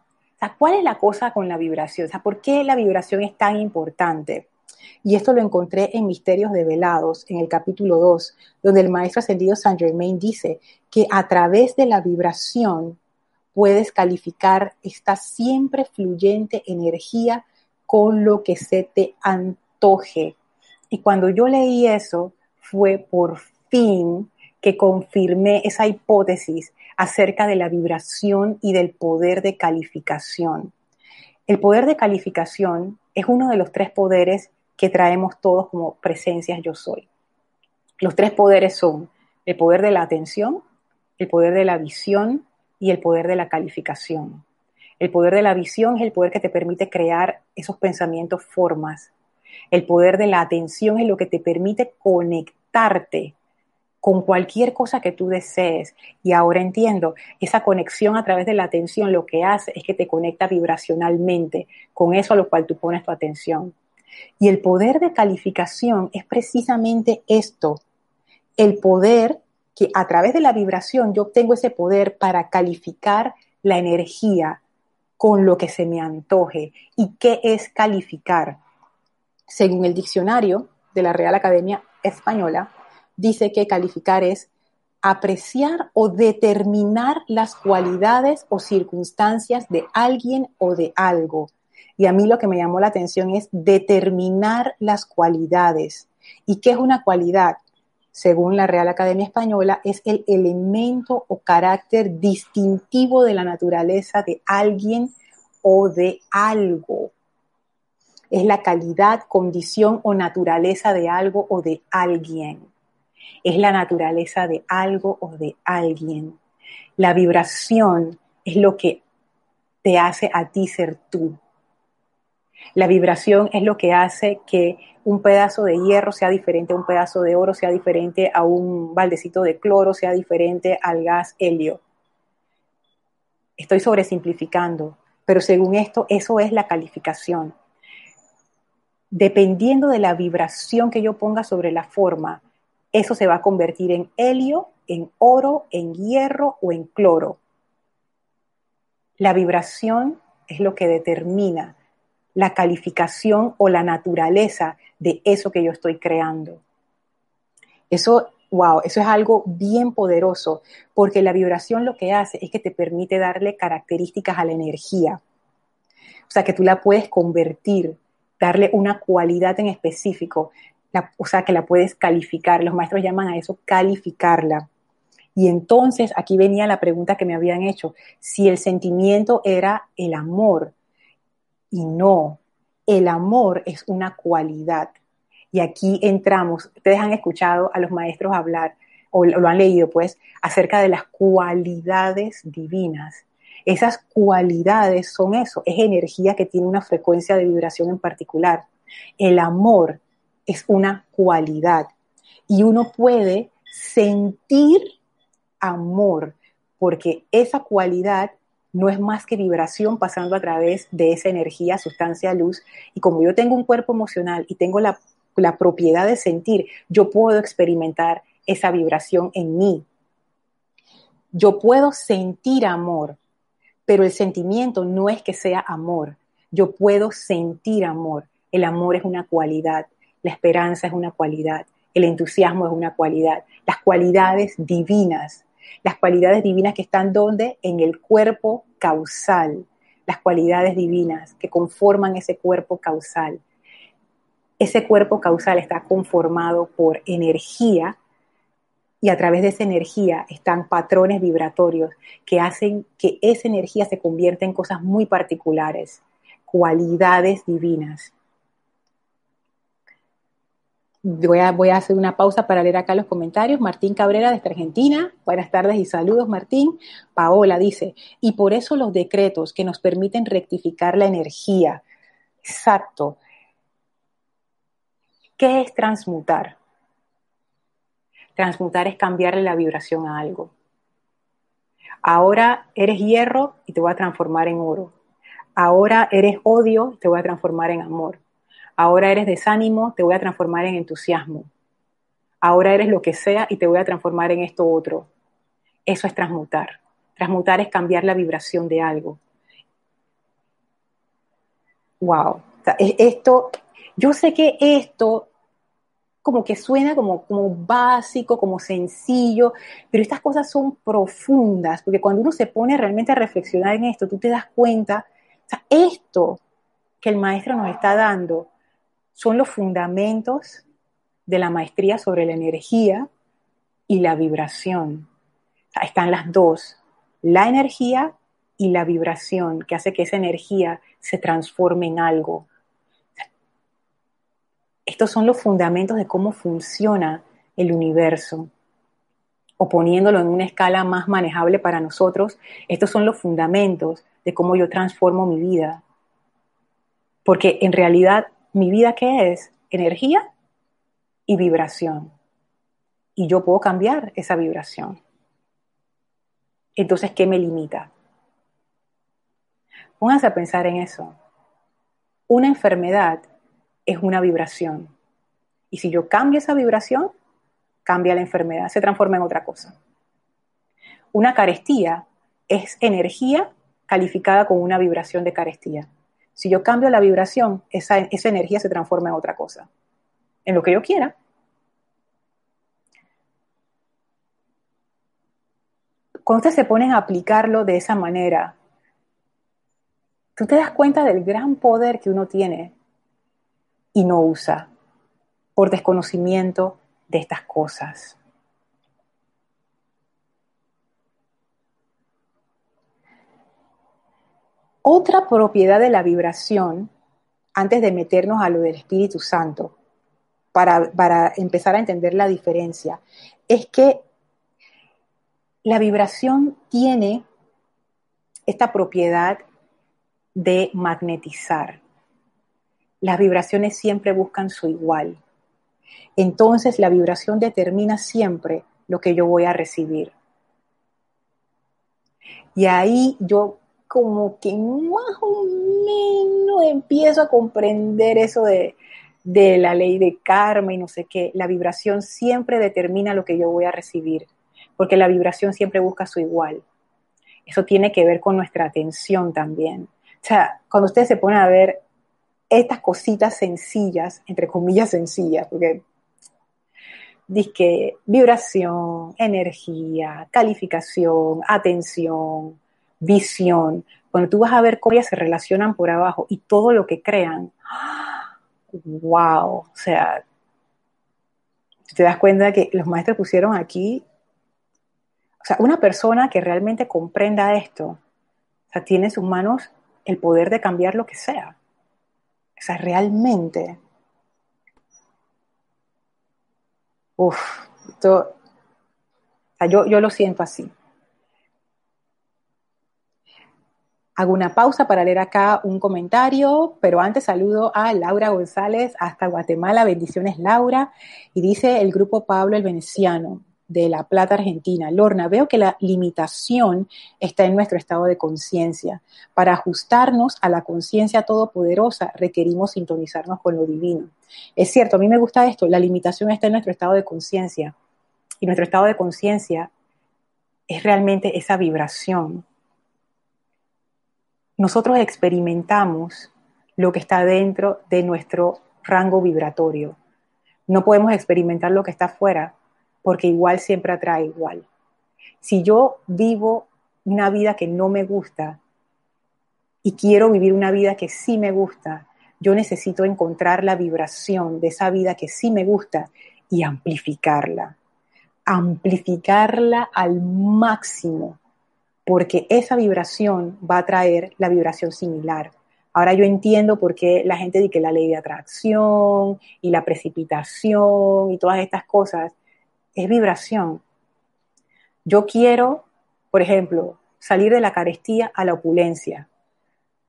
¿cuál es la cosa con la vibración? O sea, ¿por qué la vibración es tan importante? Y esto lo encontré en Misterios Develados, en el capítulo 2, donde el maestro ascendido Saint Germain dice que a través de la vibración puedes calificar esta siempre fluyente energía con lo que se te antoje. Y cuando yo leí eso, fue por fin que confirmé esa hipótesis acerca de la vibración y del poder de calificación. El poder de calificación es uno de los tres poderes que traemos todos como presencias yo soy. Los tres poderes son el poder de la atención, el poder de la visión y el poder de la calificación. El poder de la visión es el poder que te permite crear esos pensamientos formas. El poder de la atención es lo que te permite conectarte con cualquier cosa que tú desees. Y ahora entiendo, esa conexión a través de la atención lo que hace es que te conecta vibracionalmente con eso a lo cual tú pones tu atención. Y el poder de calificación es precisamente esto, el poder que a través de la vibración yo obtengo ese poder para calificar la energía con lo que se me antoje. ¿Y qué es calificar? Según el diccionario de la Real Academia Española, dice que calificar es apreciar o determinar las cualidades o circunstancias de alguien o de algo. Y a mí lo que me llamó la atención es determinar las cualidades. ¿Y qué es una cualidad? Según la Real Academia Española, es el elemento o carácter distintivo de la naturaleza de alguien o de algo. Es la calidad, condición o naturaleza de algo o de alguien es la naturaleza de algo o de alguien. La vibración es lo que te hace a ti ser tú. La vibración es lo que hace que un pedazo de hierro sea diferente a un pedazo de oro, sea diferente a un baldecito de cloro, sea diferente al gas helio. Estoy sobresimplificando, pero según esto, eso es la calificación. Dependiendo de la vibración que yo ponga sobre la forma, eso se va a convertir en helio, en oro, en hierro o en cloro. La vibración es lo que determina la calificación o la naturaleza de eso que yo estoy creando. Eso, wow, eso es algo bien poderoso, porque la vibración lo que hace es que te permite darle características a la energía. O sea, que tú la puedes convertir, darle una cualidad en específico o sea, que la puedes calificar. Los maestros llaman a eso calificarla. Y entonces aquí venía la pregunta que me habían hecho, si el sentimiento era el amor. Y no, el amor es una cualidad. Y aquí entramos, ustedes han escuchado a los maestros hablar, o lo han leído pues, acerca de las cualidades divinas. Esas cualidades son eso, es energía que tiene una frecuencia de vibración en particular. El amor es una cualidad y uno puede sentir amor porque esa cualidad no es más que vibración pasando a través de esa energía, sustancia, luz. Y como yo tengo un cuerpo emocional y tengo la, propiedad de sentir, yo puedo experimentar esa vibración en mí. Yo puedo sentir amor, pero el sentimiento no es que sea amor. Yo puedo sentir amor. El amor es una cualidad. La esperanza es una cualidad, el entusiasmo es una cualidad, las cualidades divinas, las cualidades divinas que están donde? En el cuerpo causal, las cualidades divinas que conforman ese cuerpo causal. Ese cuerpo causal está conformado por energía y a través de esa energía están patrones vibratorios que hacen que esa energía se convierta en cosas muy particulares, cualidades divinas. Voy a, hacer una pausa para leer acá los comentarios. Martín Cabrera desde Argentina. Buenas tardes y saludos, Martín. Paola dice, y por eso los decretos que nos permiten rectificar la energía. Exacto. ¿Qué es transmutar? Transmutar es cambiarle la vibración a algo. Ahora eres hierro y te voy a transformar en oro. Ahora eres odio y te voy a transformar en amor. Ahora eres desánimo, te voy a transformar en entusiasmo. Ahora eres lo que sea y te voy a transformar en esto otro. Eso es transmutar. Transmutar es cambiar la vibración de algo. Wow. esto, Yo sé que esto como que suena como, como básico, como sencillo, pero estas cosas son profundas, porque cuando uno se pone realmente a reflexionar en esto, tú te das cuenta, o esto que el maestro nos está dando son los fundamentos de la maestría sobre la energía y la vibración. Están las dos, la energía y la vibración, que hace que esa energía se transforme en algo. Estos son los fundamentos de cómo funciona el universo. O poniéndolo en una escala más manejable para nosotros, estos son los fundamentos de cómo yo transformo mi vida. Porque en realidad, ¿mi vida qué es? Energía y vibración. Y yo puedo cambiar esa vibración. Entonces, ¿qué me limita? Pónganse a pensar en eso. Una enfermedad es una vibración. Y si yo cambio esa vibración, cambia la enfermedad, se transforma en otra cosa. Una carestía es energía calificada con una vibración de carestía. Si yo cambio la vibración, esa, energía se transforma en otra cosa, en lo que yo quiera. Ustedes se ponen a aplicarlo de esa manera, tú te das cuenta del gran poder que uno tiene y no usa por desconocimiento de estas cosas. Otra propiedad de la vibración, antes de meternos a lo del Espíritu Santo, para, para empezar a entender la diferencia, es que la vibración tiene esta propiedad de magnetizar las vibraciones siempre buscan su igual. Entonces la vibración determina siempre lo que yo voy a recibir. Y ahí yo como que más o menos empiezo a comprender eso de, de la ley de karma y no sé qué. La vibración siempre determina lo que yo voy a recibir, porque la vibración siempre busca su igual. Eso tiene que ver con nuestra atención también. O sea, cuando ustedes se ponen a ver estas cositas sencillas, entre comillas sencillas, porque dice vibración, energía, calificación, atención, visión. Cuando tú vas a ver cómo ellas se relacionan por abajo y todo lo que crean, wow, o sea, te das cuenta que los maestros pusieron aquí, o sea, una persona que realmente comprenda esto, o sea, tiene en sus manos el poder de cambiar lo que sea. O sea, realmente. Uf, yo, yo lo siento así. Hago una pausa para leer acá un comentario, pero antes saludo a Laura González hasta Guatemala. Bendiciones, Laura. Y dice el grupo Pablo el Veneciano de La Plata, Argentina. Lorna, veo que la limitación está en nuestro estado de conciencia. Para ajustarnos a la conciencia todopoderosa requerimos sintonizarnos con lo divino. Es cierto, a mí me gusta esto, la limitación está en nuestro estado de conciencia. Y nuestro estado de conciencia es realmente esa vibración. Nosotros experimentamos lo que está dentro de nuestro rango vibratorio. No podemos experimentar lo que está afuera porque igual siempre atrae igual. Si yo vivo una vida que no me gusta y quiero vivir una vida que sí me gusta, yo necesito encontrar la vibración de esa vida que sí me gusta y amplificarla. Amplificarla al máximo, porque esa vibración va a traer la vibración similar. Ahora yo entiendo por qué la gente dice que la ley de atracción y la precipitación y todas estas cosas es vibración. Yo quiero, por ejemplo, salir de la carestía a la opulencia.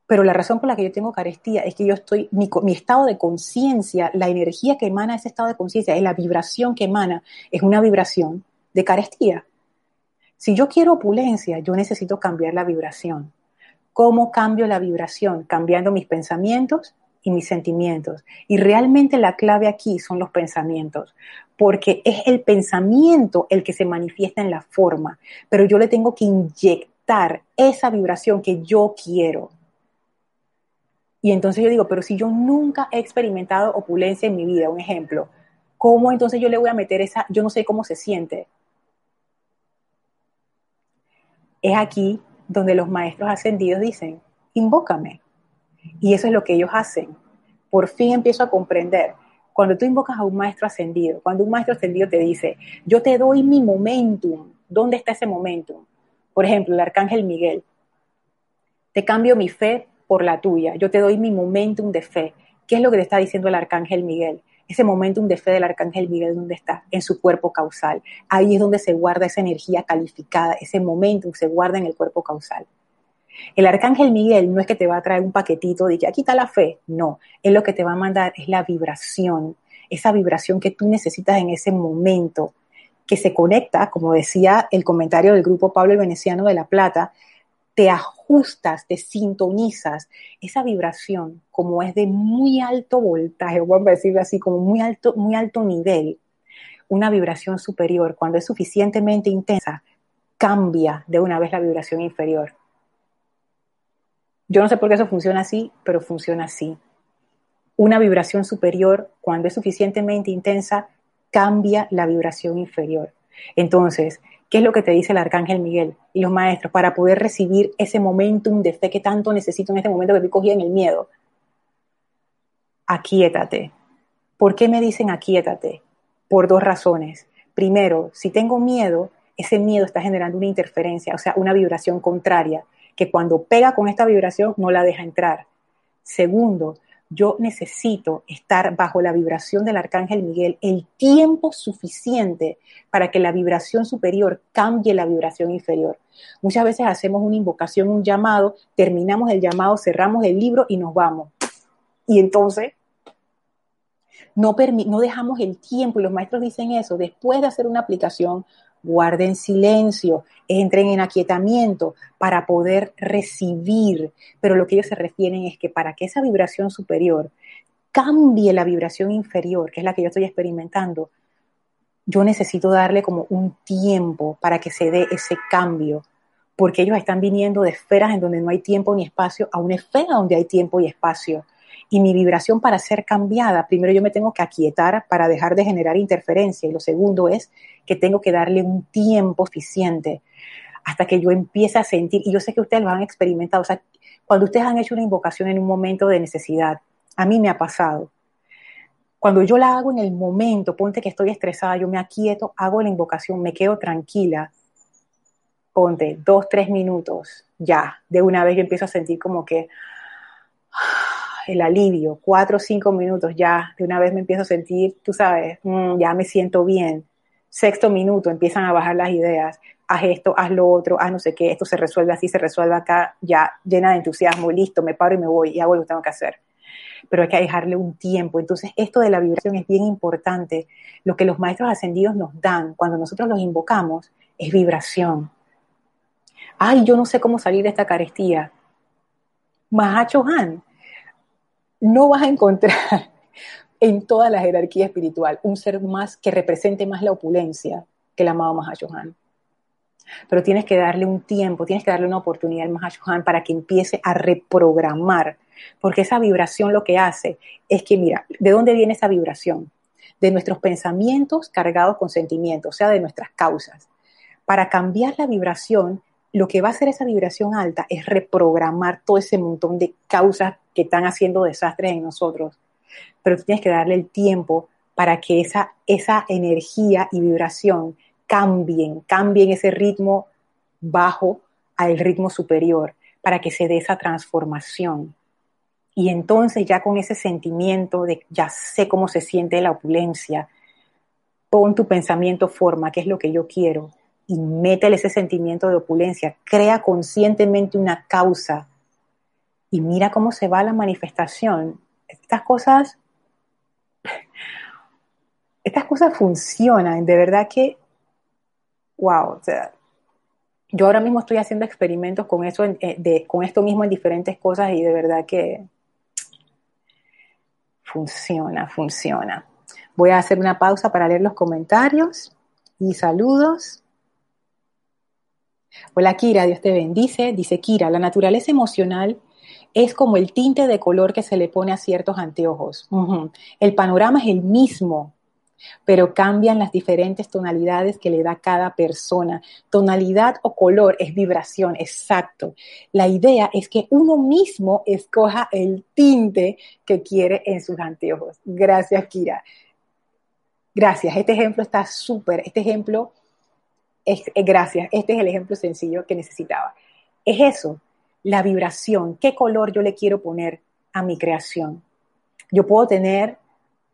Pero la razón por la que yo tengo carestía es que yo estoy, mi, mi estado de conciencia, la energía que emana ese estado de conciencia, es la vibración que emana, es una vibración de carestía. Si yo quiero opulencia, yo necesito cambiar la vibración. ¿Cómo cambio la vibración? Cambiando mis pensamientos y mis sentimientos. Y realmente la clave aquí son los pensamientos, porque es el pensamiento el que se manifiesta en la forma, pero yo le tengo que inyectar esa vibración que yo quiero. Y entonces yo digo, pero si yo nunca he experimentado opulencia en mi vida, un ejemplo, ¿cómo entonces yo le voy a meter esa, yo no sé cómo se siente? Es aquí donde los maestros ascendidos dicen, invócame. Y eso es lo que ellos hacen. Por fin empiezo a comprender. Cuando tú invocas a un maestro ascendido, cuando un maestro ascendido te dice, yo te doy mi momentum, ¿dónde está ese momentum? Por ejemplo, el arcángel Miguel, te cambio mi fe por la tuya, yo te doy mi momentum de fe. ¿Qué es lo que te está diciendo el arcángel Miguel? Ese momentum de fe del arcángel Miguel, ¿dónde está? En su cuerpo causal. Ahí es donde se guarda esa energía calificada, ese momentum se guarda en el cuerpo causal. El arcángel Miguel no es que te va a traer un paquetito de que aquí está la fe, no, él lo que te va a mandar es la vibración, esa vibración que tú necesitas en ese momento, que se conecta, como decía el comentario del grupo Pablo el Veneciano de La Plata, te ajustas, te sintonizas, esa vibración como es de muy alto voltaje, vamos a decirlo así, como muy alto, muy alto nivel, una vibración superior, cuando es suficientemente intensa, cambia de una vez la vibración inferior. Yo no sé por qué eso funciona así, pero funciona así. Una vibración superior, cuando es suficientemente intensa, cambia la vibración inferior. Entonces, ¿qué es lo que te dice el arcángel Miguel y los maestros para poder recibir ese momentum de fe que tanto necesito en este momento que me cogí en el miedo? Aquíétate. ¿Por qué me dicen aquíétate? Por dos razones. Primero, si tengo miedo, ese miedo está generando una interferencia, o sea, una vibración contraria, que cuando pega con esta vibración no la deja entrar. Segundo, yo necesito estar bajo la vibración del arcángel Miguel el tiempo suficiente para que la vibración superior cambie la vibración inferior. Muchas veces hacemos una invocación, un llamado, terminamos el llamado, cerramos el libro y nos vamos. Y entonces no, no dejamos el tiempo, y los maestros dicen eso, después de hacer una aplicación, guarden silencio, entren en aquietamiento para poder recibir. Pero lo que ellos se refieren es que para que esa vibración superior cambie la vibración inferior, que es la que yo estoy experimentando, yo necesito darle como un tiempo para que se dé ese cambio, porque ellos están viniendo de esferas en donde no hay tiempo ni espacio a una esfera donde hay tiempo y espacio y mi vibración para ser cambiada, primero yo me tengo que aquietar para dejar de generar interferencia. Y lo segundo es que tengo que darle un tiempo suficiente hasta que yo empiece a sentir, y yo sé que ustedes lo han experimentado, o sea, cuando ustedes han hecho una invocación en un momento de necesidad, a mí me ha pasado. Cuando yo la hago en el momento, ponte que estoy estresada, yo me aquieto, hago la invocación, me quedo tranquila, ponte dos, tres minutos, ya, de una vez yo empiezo a sentir como que el alivio, cuatro o cinco minutos ya, de una vez me empiezo a sentir, tú sabes, mm, ya me siento bien. Sexto minuto empiezan a bajar las ideas, haz esto, haz lo otro, haz no sé qué, esto se resuelve así, se resuelve acá, ya llena de entusiasmo, listo, me paro y me voy y hago lo que tengo que hacer. Pero hay que dejarle un tiempo. Entonces, esto de la vibración es bien importante. Lo que los maestros ascendidos nos dan cuando nosotros los invocamos es vibración. Ay, yo no sé cómo salir de esta carestía. Mahacho Han, no vas a encontrar en toda la jerarquía espiritual un ser más que represente más la opulencia que el amado Mahashohan. Pero tienes que darle un tiempo, tienes que darle una oportunidad al Mahashohan para que empiece a reprogramar, porque esa vibración lo que hace es que, mira, ¿de dónde viene esa vibración? De nuestros pensamientos cargados con sentimientos, o sea, de nuestras causas. Para cambiar la vibración, lo que va a hacer esa vibración alta es reprogramar todo ese montón de causas que están haciendo desastres en nosotros. Pero tú tienes que darle el tiempo para que esa, esa energía y vibración cambien, cambien ese ritmo bajo al ritmo superior, para que se dé esa transformación. Y entonces ya con ese sentimiento de ya sé cómo se siente la opulencia, pon tu pensamiento forma, qué es lo que yo quiero, y métele ese sentimiento de opulencia, crea conscientemente una causa y mira cómo se va la manifestación. Estas cosas, estas cosas funcionan, de verdad que, wow, yo ahora mismo estoy haciendo experimentos con eso, eh, con esto mismo en diferentes cosas y de verdad que funciona, funciona. Voy a hacer una pausa para leer los comentarios y saludos. Hola Kira, Dios te bendice. Dice Kira, la naturaleza emocional es como el tinte de color que se le pone a ciertos anteojos. El panorama es el mismo, pero cambian las diferentes tonalidades que le da cada persona. Tonalidad o color es vibración, exacto. La idea es que uno mismo escoja el tinte que quiere en sus anteojos. Gracias, Kira. Gracias, este ejemplo está súper, este ejemplo, eh, gracias, este es el ejemplo sencillo que necesitaba. Es eso, la vibración, qué color yo le quiero poner a mi creación. Yo puedo tener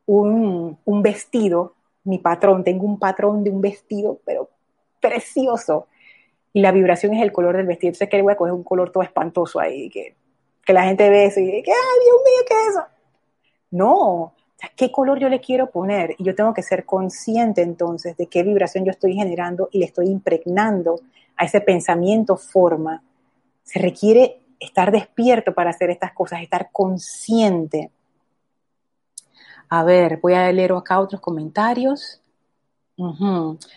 un, vestido, mi patrón, tengo un patrón de un vestido, pero precioso. Y la vibración es el color del vestido. Entonces, que voy a coger un color todo espantoso ahí, que, que la gente ve eso y dice, ¡ay, Dios mío, qué es eso! No, ¿qué color yo le quiero poner? Y yo tengo que ser consciente entonces de qué vibración yo estoy generando y le estoy impregnando a ese pensamiento forma. Se requiere estar despierto para hacer estas cosas, estar consciente. A ver, voy a leer acá otros comentarios.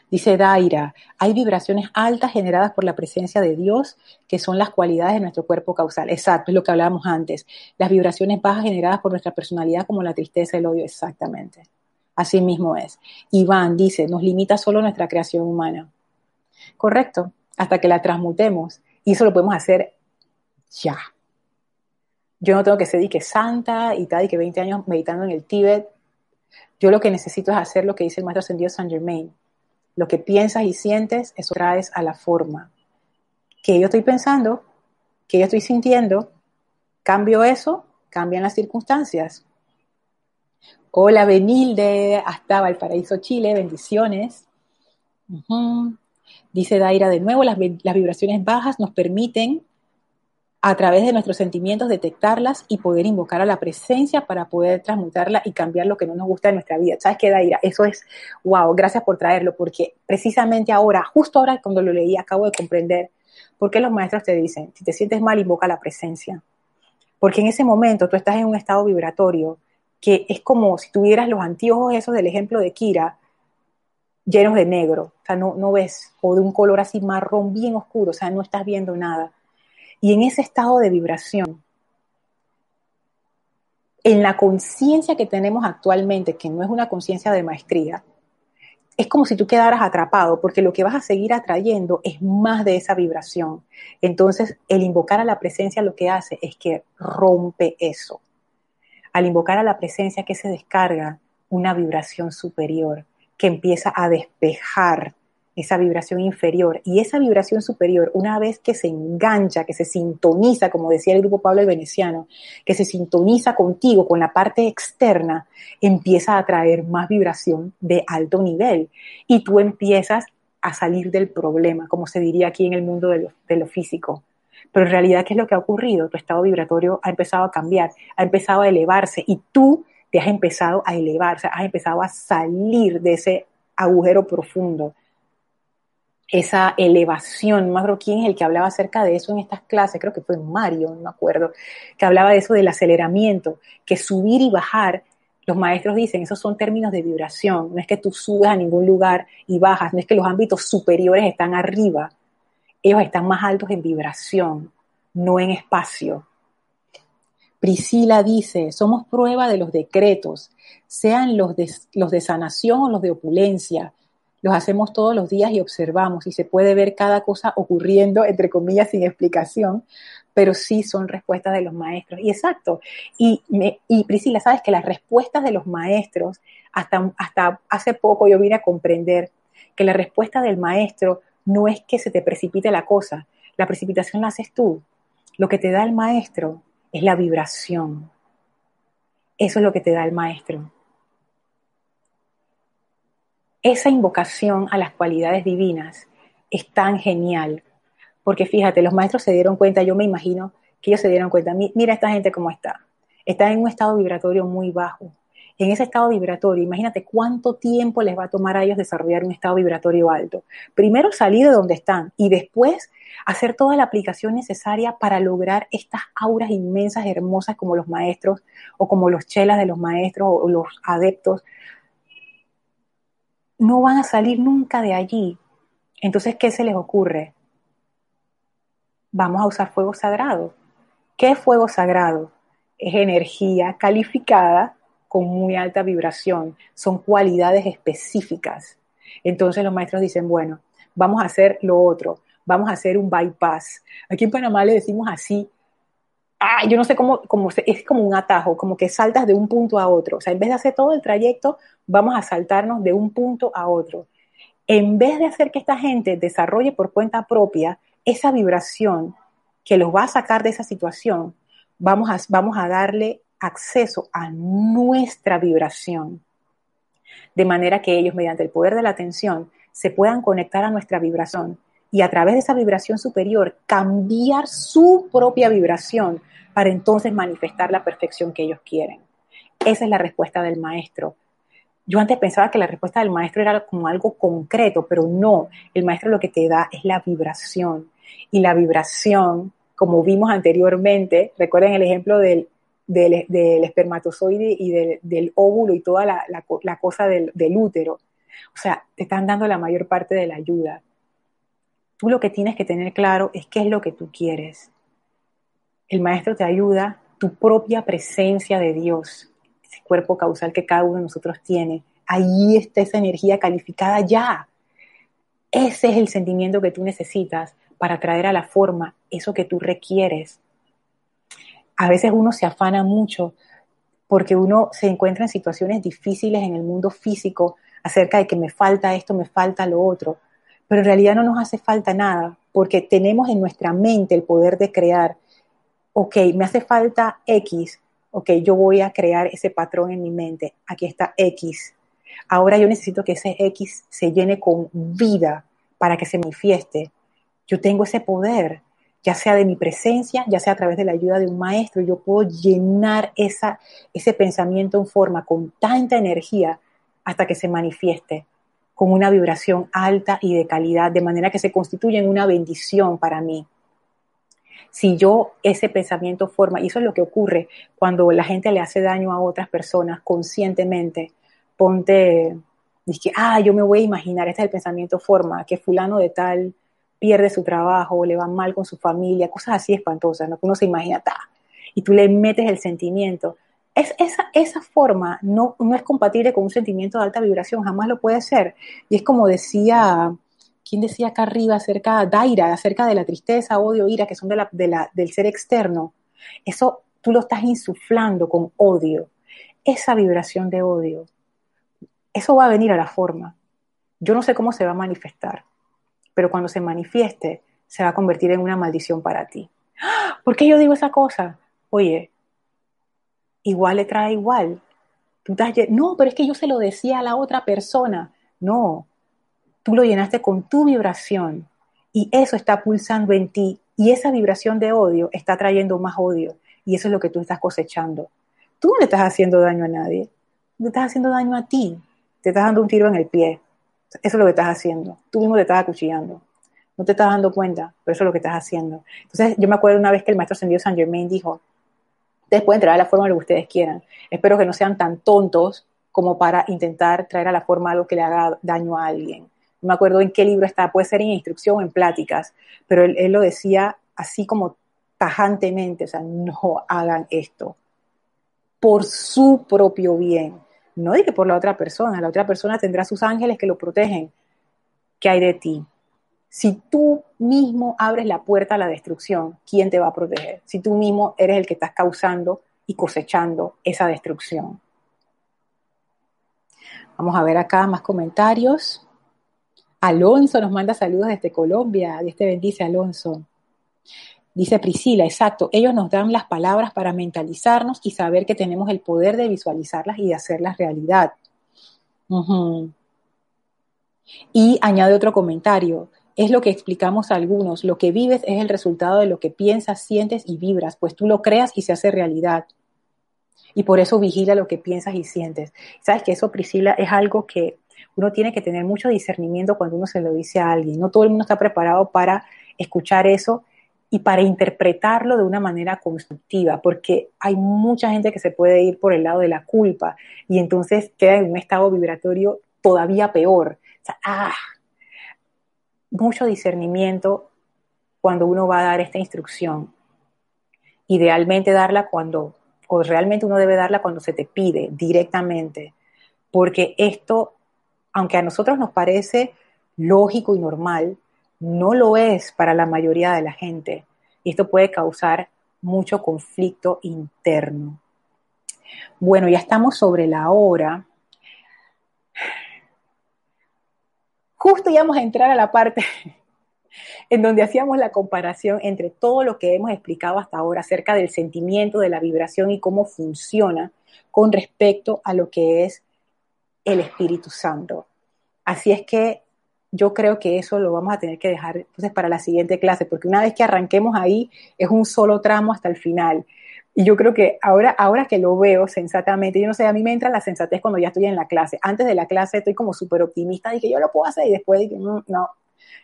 Dice Daira, hay vibraciones altas generadas por la presencia de Dios, que son las cualidades de nuestro cuerpo causal. Exacto, es lo que hablábamos antes. Las vibraciones bajas generadas por nuestra personalidad, como la tristeza, el odio, exactamente. Así mismo es. Iván dice, nos limita solo nuestra creación humana. Correcto, hasta que la transmutemos. Y eso lo podemos hacer ya. Yo no tengo que ser y que santa y tal, y que 20 años meditando en el Tíbet. Yo lo que necesito es hacer lo que dice el maestro ascendido Saint Germain. Lo que piensas y sientes, eso traes a la forma. Que yo estoy pensando, que yo estoy sintiendo, cambio eso, cambian las circunstancias. Hola Benilde, hasta Valparaíso, Chile, bendiciones. Dice Daira de nuevo, las, las vibraciones bajas nos permiten a través de nuestros sentimientos detectarlas y poder invocar a la presencia para poder transmutarla y cambiar lo que no nos gusta de nuestra vida. ¿Sabes qué, Daira? Eso es, wow, gracias por traerlo, porque precisamente ahora, justo ahora cuando lo leí, acabo de comprender por qué los maestros te dicen, si te sientes mal, invoca la presencia. Porque en ese momento tú estás en un estado vibratorio que es como si tuvieras los anteojos esos del ejemplo de Kira llenos de negro, o sea, no, no ves, o de un color así marrón bien oscuro, o sea, no estás viendo nada y en ese estado de vibración, en la conciencia que tenemos actualmente, que no es una conciencia de maestría, es como si tú quedaras atrapado, porque lo que vas a seguir atrayendo es más de esa vibración. Entonces, el invocar a la presencia lo que hace es que rompe eso. Al invocar a la presencia que se descarga una vibración superior, que empieza a despejar esa vibración inferior. Y esa vibración superior, una vez que se engancha, que se sintoniza, como decía el grupo Pablo el Veneciano, que se sintoniza contigo, con la parte externa, empieza a traer más vibración de alto nivel. Y tú empiezas a salir del problema, como se diría aquí en el mundo de lo, físico. Pero en realidad, ¿qué es lo que ha ocurrido? Tu estado vibratorio ha empezado a cambiar, ha empezado a elevarse y tú te has empezado a elevarse, has empezado a salir de ese agujero profundo esa elevación. Quién es el que hablaba acerca de eso en estas clases, creo que fue Mario, no me acuerdo, que hablaba de eso del aceleramiento, que subir y bajar, los maestros dicen, esos son términos de vibración, no es que tú subes a ningún lugar y bajas, no es que los ámbitos superiores están arriba, ellos están más altos en vibración, no en espacio. Priscila dice, somos prueba de los decretos, sean los de, los de sanación o los de opulencia, los hacemos todos los días y observamos y se puede ver cada cosa ocurriendo, entre comillas, sin explicación, pero sí son respuestas de los maestros. Y exacto, y, y Priscila, sabes que las respuestas de los maestros, hasta, hasta hace poco yo vine a comprender que la respuesta del maestro no es que se te precipite la cosa, la precipitación la haces tú. Lo que te da el maestro es la vibración. Eso es lo que te da el maestro esa invocación a las cualidades divinas es tan genial, porque fíjate, los maestros se dieron cuenta, yo me imagino que ellos se dieron cuenta, mira esta gente cómo está, está en un estado vibratorio muy bajo. En ese estado vibratorio, imagínate cuánto tiempo les va a tomar a ellos desarrollar un estado vibratorio alto. Primero salir de donde están y después hacer toda la aplicación necesaria para lograr estas auras inmensas, hermosas como los maestros o como los chelas de los maestros o los adeptos no van a salir nunca de allí. Entonces, ¿qué se les ocurre? Vamos a usar fuego sagrado. ¿Qué es fuego sagrado? Es energía calificada con muy alta vibración, son cualidades específicas. Entonces los maestros dicen, bueno, vamos a hacer lo otro, vamos a hacer un bypass. Aquí en Panamá le decimos así, ah, yo no sé cómo, cómo es como un atajo, como que saltas de un punto a otro. O sea, en vez de hacer todo el trayecto, vamos a saltarnos de un punto a otro. En vez de hacer que esta gente desarrolle por cuenta propia esa vibración que los va a sacar de esa situación, vamos a, vamos a darle acceso a nuestra vibración, de manera que ellos, mediante el poder de la atención, se puedan conectar a nuestra vibración y a través de esa vibración superior cambiar su propia vibración para entonces manifestar la perfección que ellos quieren. Esa es la respuesta del maestro. Yo antes pensaba que la respuesta del maestro era como algo concreto, pero no, el maestro lo que te da es la vibración. Y la vibración, como vimos anteriormente, recuerden el ejemplo del del, espermatozoide y del, óvulo y toda la, cosa del, del útero. O sea, te están dando la mayor parte de la ayuda. Tú lo que tienes que tener claro es qué es lo que tú quieres. El maestro te ayuda, tu propia presencia de Dios, ese cuerpo causal que cada uno de nosotros tiene. Ahí está esa energía calificada ya. Ese es el sentimiento que tú necesitas para traer a la forma eso que tú requieres a veces uno se afana mucho porque uno se encuentra en situaciones difíciles en el mundo físico acerca de que me falta esto, me falta lo otro, pero en realidad no nos hace falta nada porque tenemos en nuestra mente el poder de crear, ok, me hace falta X, ok, yo voy a crear ese patrón en mi mente, aquí está X, ahora yo necesito que ese X se llene con vida para que se manifieste, yo tengo ese poder, ya sea de mi presencia, ya sea a través de la ayuda de un maestro, yo puedo llenar esa, ese pensamiento en forma con tanta energía hasta que se manifieste con una vibración alta y de calidad, de manera que se constituye en una bendición para mí. Si yo ese pensamiento forma, y eso es lo que ocurre cuando la gente le hace daño a otras personas conscientemente, ponte, dice, ah, yo me voy a imaginar, este es el pensamiento forma, que fulano de tal pierde su trabajo, le va mal con su familia, cosas así espantosas, ¿no? que uno se imagina, ta, y tú le metes el sentimiento. Es, esa, forma no, no es compatible con un sentimiento de alta vibración, jamás lo puede ser. Y es como decía, ¿quién decía acá arriba acerca, Daira, acerca de la tristeza, odio, ira, que son de la, de del ser externo? Eso tú lo estás insuflando con odio. Esa vibración de odio, eso va a venir a la forma. Yo no sé cómo se va a manifestar pero cuando se manifieste se va a convertir en una maldición para ti. ¿Por qué yo digo esa cosa? Oye, igual le trae igual. Tú no, pero es que yo se lo decía a la otra persona. No, tú lo llenaste con tu vibración y eso está pulsando en ti y esa vibración de odio está trayendo más odio y eso es lo que tú estás cosechando. Tú no le estás haciendo daño a nadie, le estás haciendo daño a ti, te estás dando un tiro en el pie. Eso es lo que estás haciendo. Tú mismo te estás acuchillando. No te estás dando cuenta, pero eso es lo que estás haciendo. Entonces, yo me acuerdo una vez que el maestro ascendido San Germain dijo, ustedes pueden traer a la forma lo que ustedes quieran. Espero que no sean tan tontos como para intentar traer a la forma algo que le haga daño a alguien. Me acuerdo en qué libro está, puede ser en instrucción o en pláticas, pero él, lo decía así como tajantemente, o sea, no hagan esto por su propio bien no dije por la otra persona, la otra persona tendrá sus ángeles que lo protegen. ¿Qué hay de ti? Si tú mismo abres la puerta a la destrucción, ¿quién te va a proteger? Si tú mismo eres el que estás causando y cosechando esa destrucción. Vamos a ver acá más comentarios. Alonso nos manda saludos desde Colombia. Dios te bendice, Alonso. Dice Priscila, exacto, ellos nos dan las palabras para mentalizarnos y saber que tenemos el poder de visualizarlas y de hacerlas realidad. Y añade otro comentario, es lo que explicamos a algunos, lo que vives es el resultado de lo que piensas, sientes y vibras, pues tú lo creas y se hace realidad. Y por eso vigila lo que piensas y sientes. Sabes que eso, Priscila, es algo que uno tiene que tener mucho discernimiento cuando uno se lo dice a alguien. No todo el mundo está preparado para escuchar eso y para interpretarlo de una manera constructiva, porque hay mucha gente que se puede ir por el lado de la culpa y entonces queda en un estado vibratorio todavía peor. Ah, mucho discernimiento cuando uno va a dar esta instrucción. idealmente darla cuando, o realmente uno debe darla cuando se te pide directamente, porque esto, aunque a nosotros nos parece lógico y normal, no lo es para la mayoría de la gente. Esto puede causar mucho conflicto interno. Bueno, ya estamos sobre la hora. Justo íbamos a entrar a la parte en donde hacíamos la comparación entre todo lo que hemos explicado hasta ahora acerca del sentimiento, de la vibración y cómo funciona con respecto a lo que es el Espíritu Santo. Así es que yo creo que eso lo vamos a tener que dejar entonces para la siguiente clase, porque una vez que arranquemos ahí es un solo tramo hasta el final. Y yo creo que ahora, ahora que lo veo sensatamente, yo no sé, a mí me entra la sensatez cuando ya estoy en la clase. Antes de la clase estoy como súper optimista que yo lo puedo hacer y después dije, mm, no,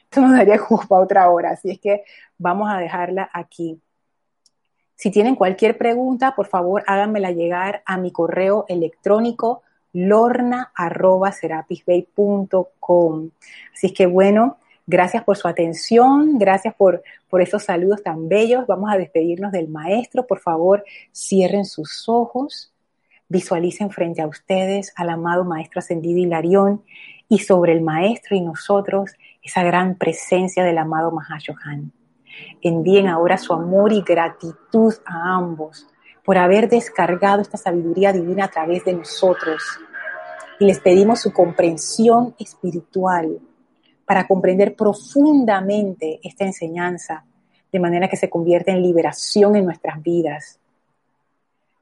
esto nos daría justo otra hora. Así es que vamos a dejarla aquí. Si tienen cualquier pregunta, por favor háganmela llegar a mi correo electrónico lorna.serapisbay.com. Así es que bueno, gracias por su atención, gracias por, por esos saludos tan bellos. Vamos a despedirnos del maestro. Por favor, cierren sus ojos, visualicen frente a ustedes al amado maestro ascendido Hilarión y sobre el maestro y nosotros esa gran presencia del amado Mahashohan. Envíen ahora su amor y gratitud a ambos por haber descargado esta sabiduría divina a través de nosotros. Y les pedimos su comprensión espiritual para comprender profundamente esta enseñanza, de manera que se convierta en liberación en nuestras vidas.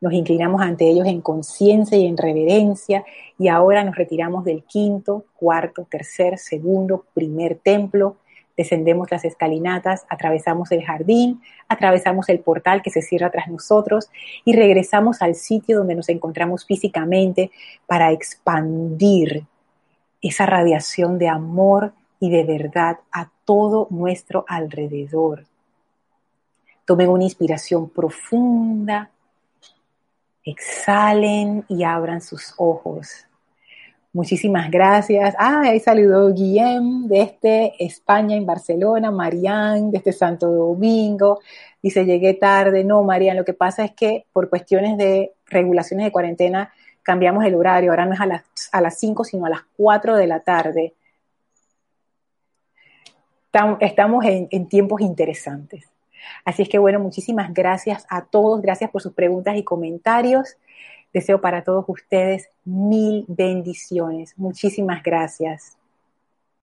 Nos inclinamos ante ellos en conciencia y en reverencia y ahora nos retiramos del quinto, cuarto, tercer, segundo, primer templo descendemos las escalinatas, atravesamos el jardín, atravesamos el portal que se cierra tras nosotros y regresamos al sitio donde nos encontramos físicamente para expandir esa radiación de amor y de verdad a todo nuestro alrededor. Tomen una inspiración profunda, exhalen y abran sus ojos. Muchísimas gracias. Ah, ahí saludó Guillem desde España, en Barcelona, Marianne desde Santo Domingo. Dice, llegué tarde. No, Marianne, lo que pasa es que por cuestiones de regulaciones de cuarentena cambiamos el horario. Ahora no es a las, a las 5, sino a las 4 de la tarde. Estamos en, tiempos interesantes. Así es que bueno, muchísimas gracias a todos. Gracias por sus preguntas y comentarios. Deseo para todos ustedes mil bendiciones. Muchísimas gracias.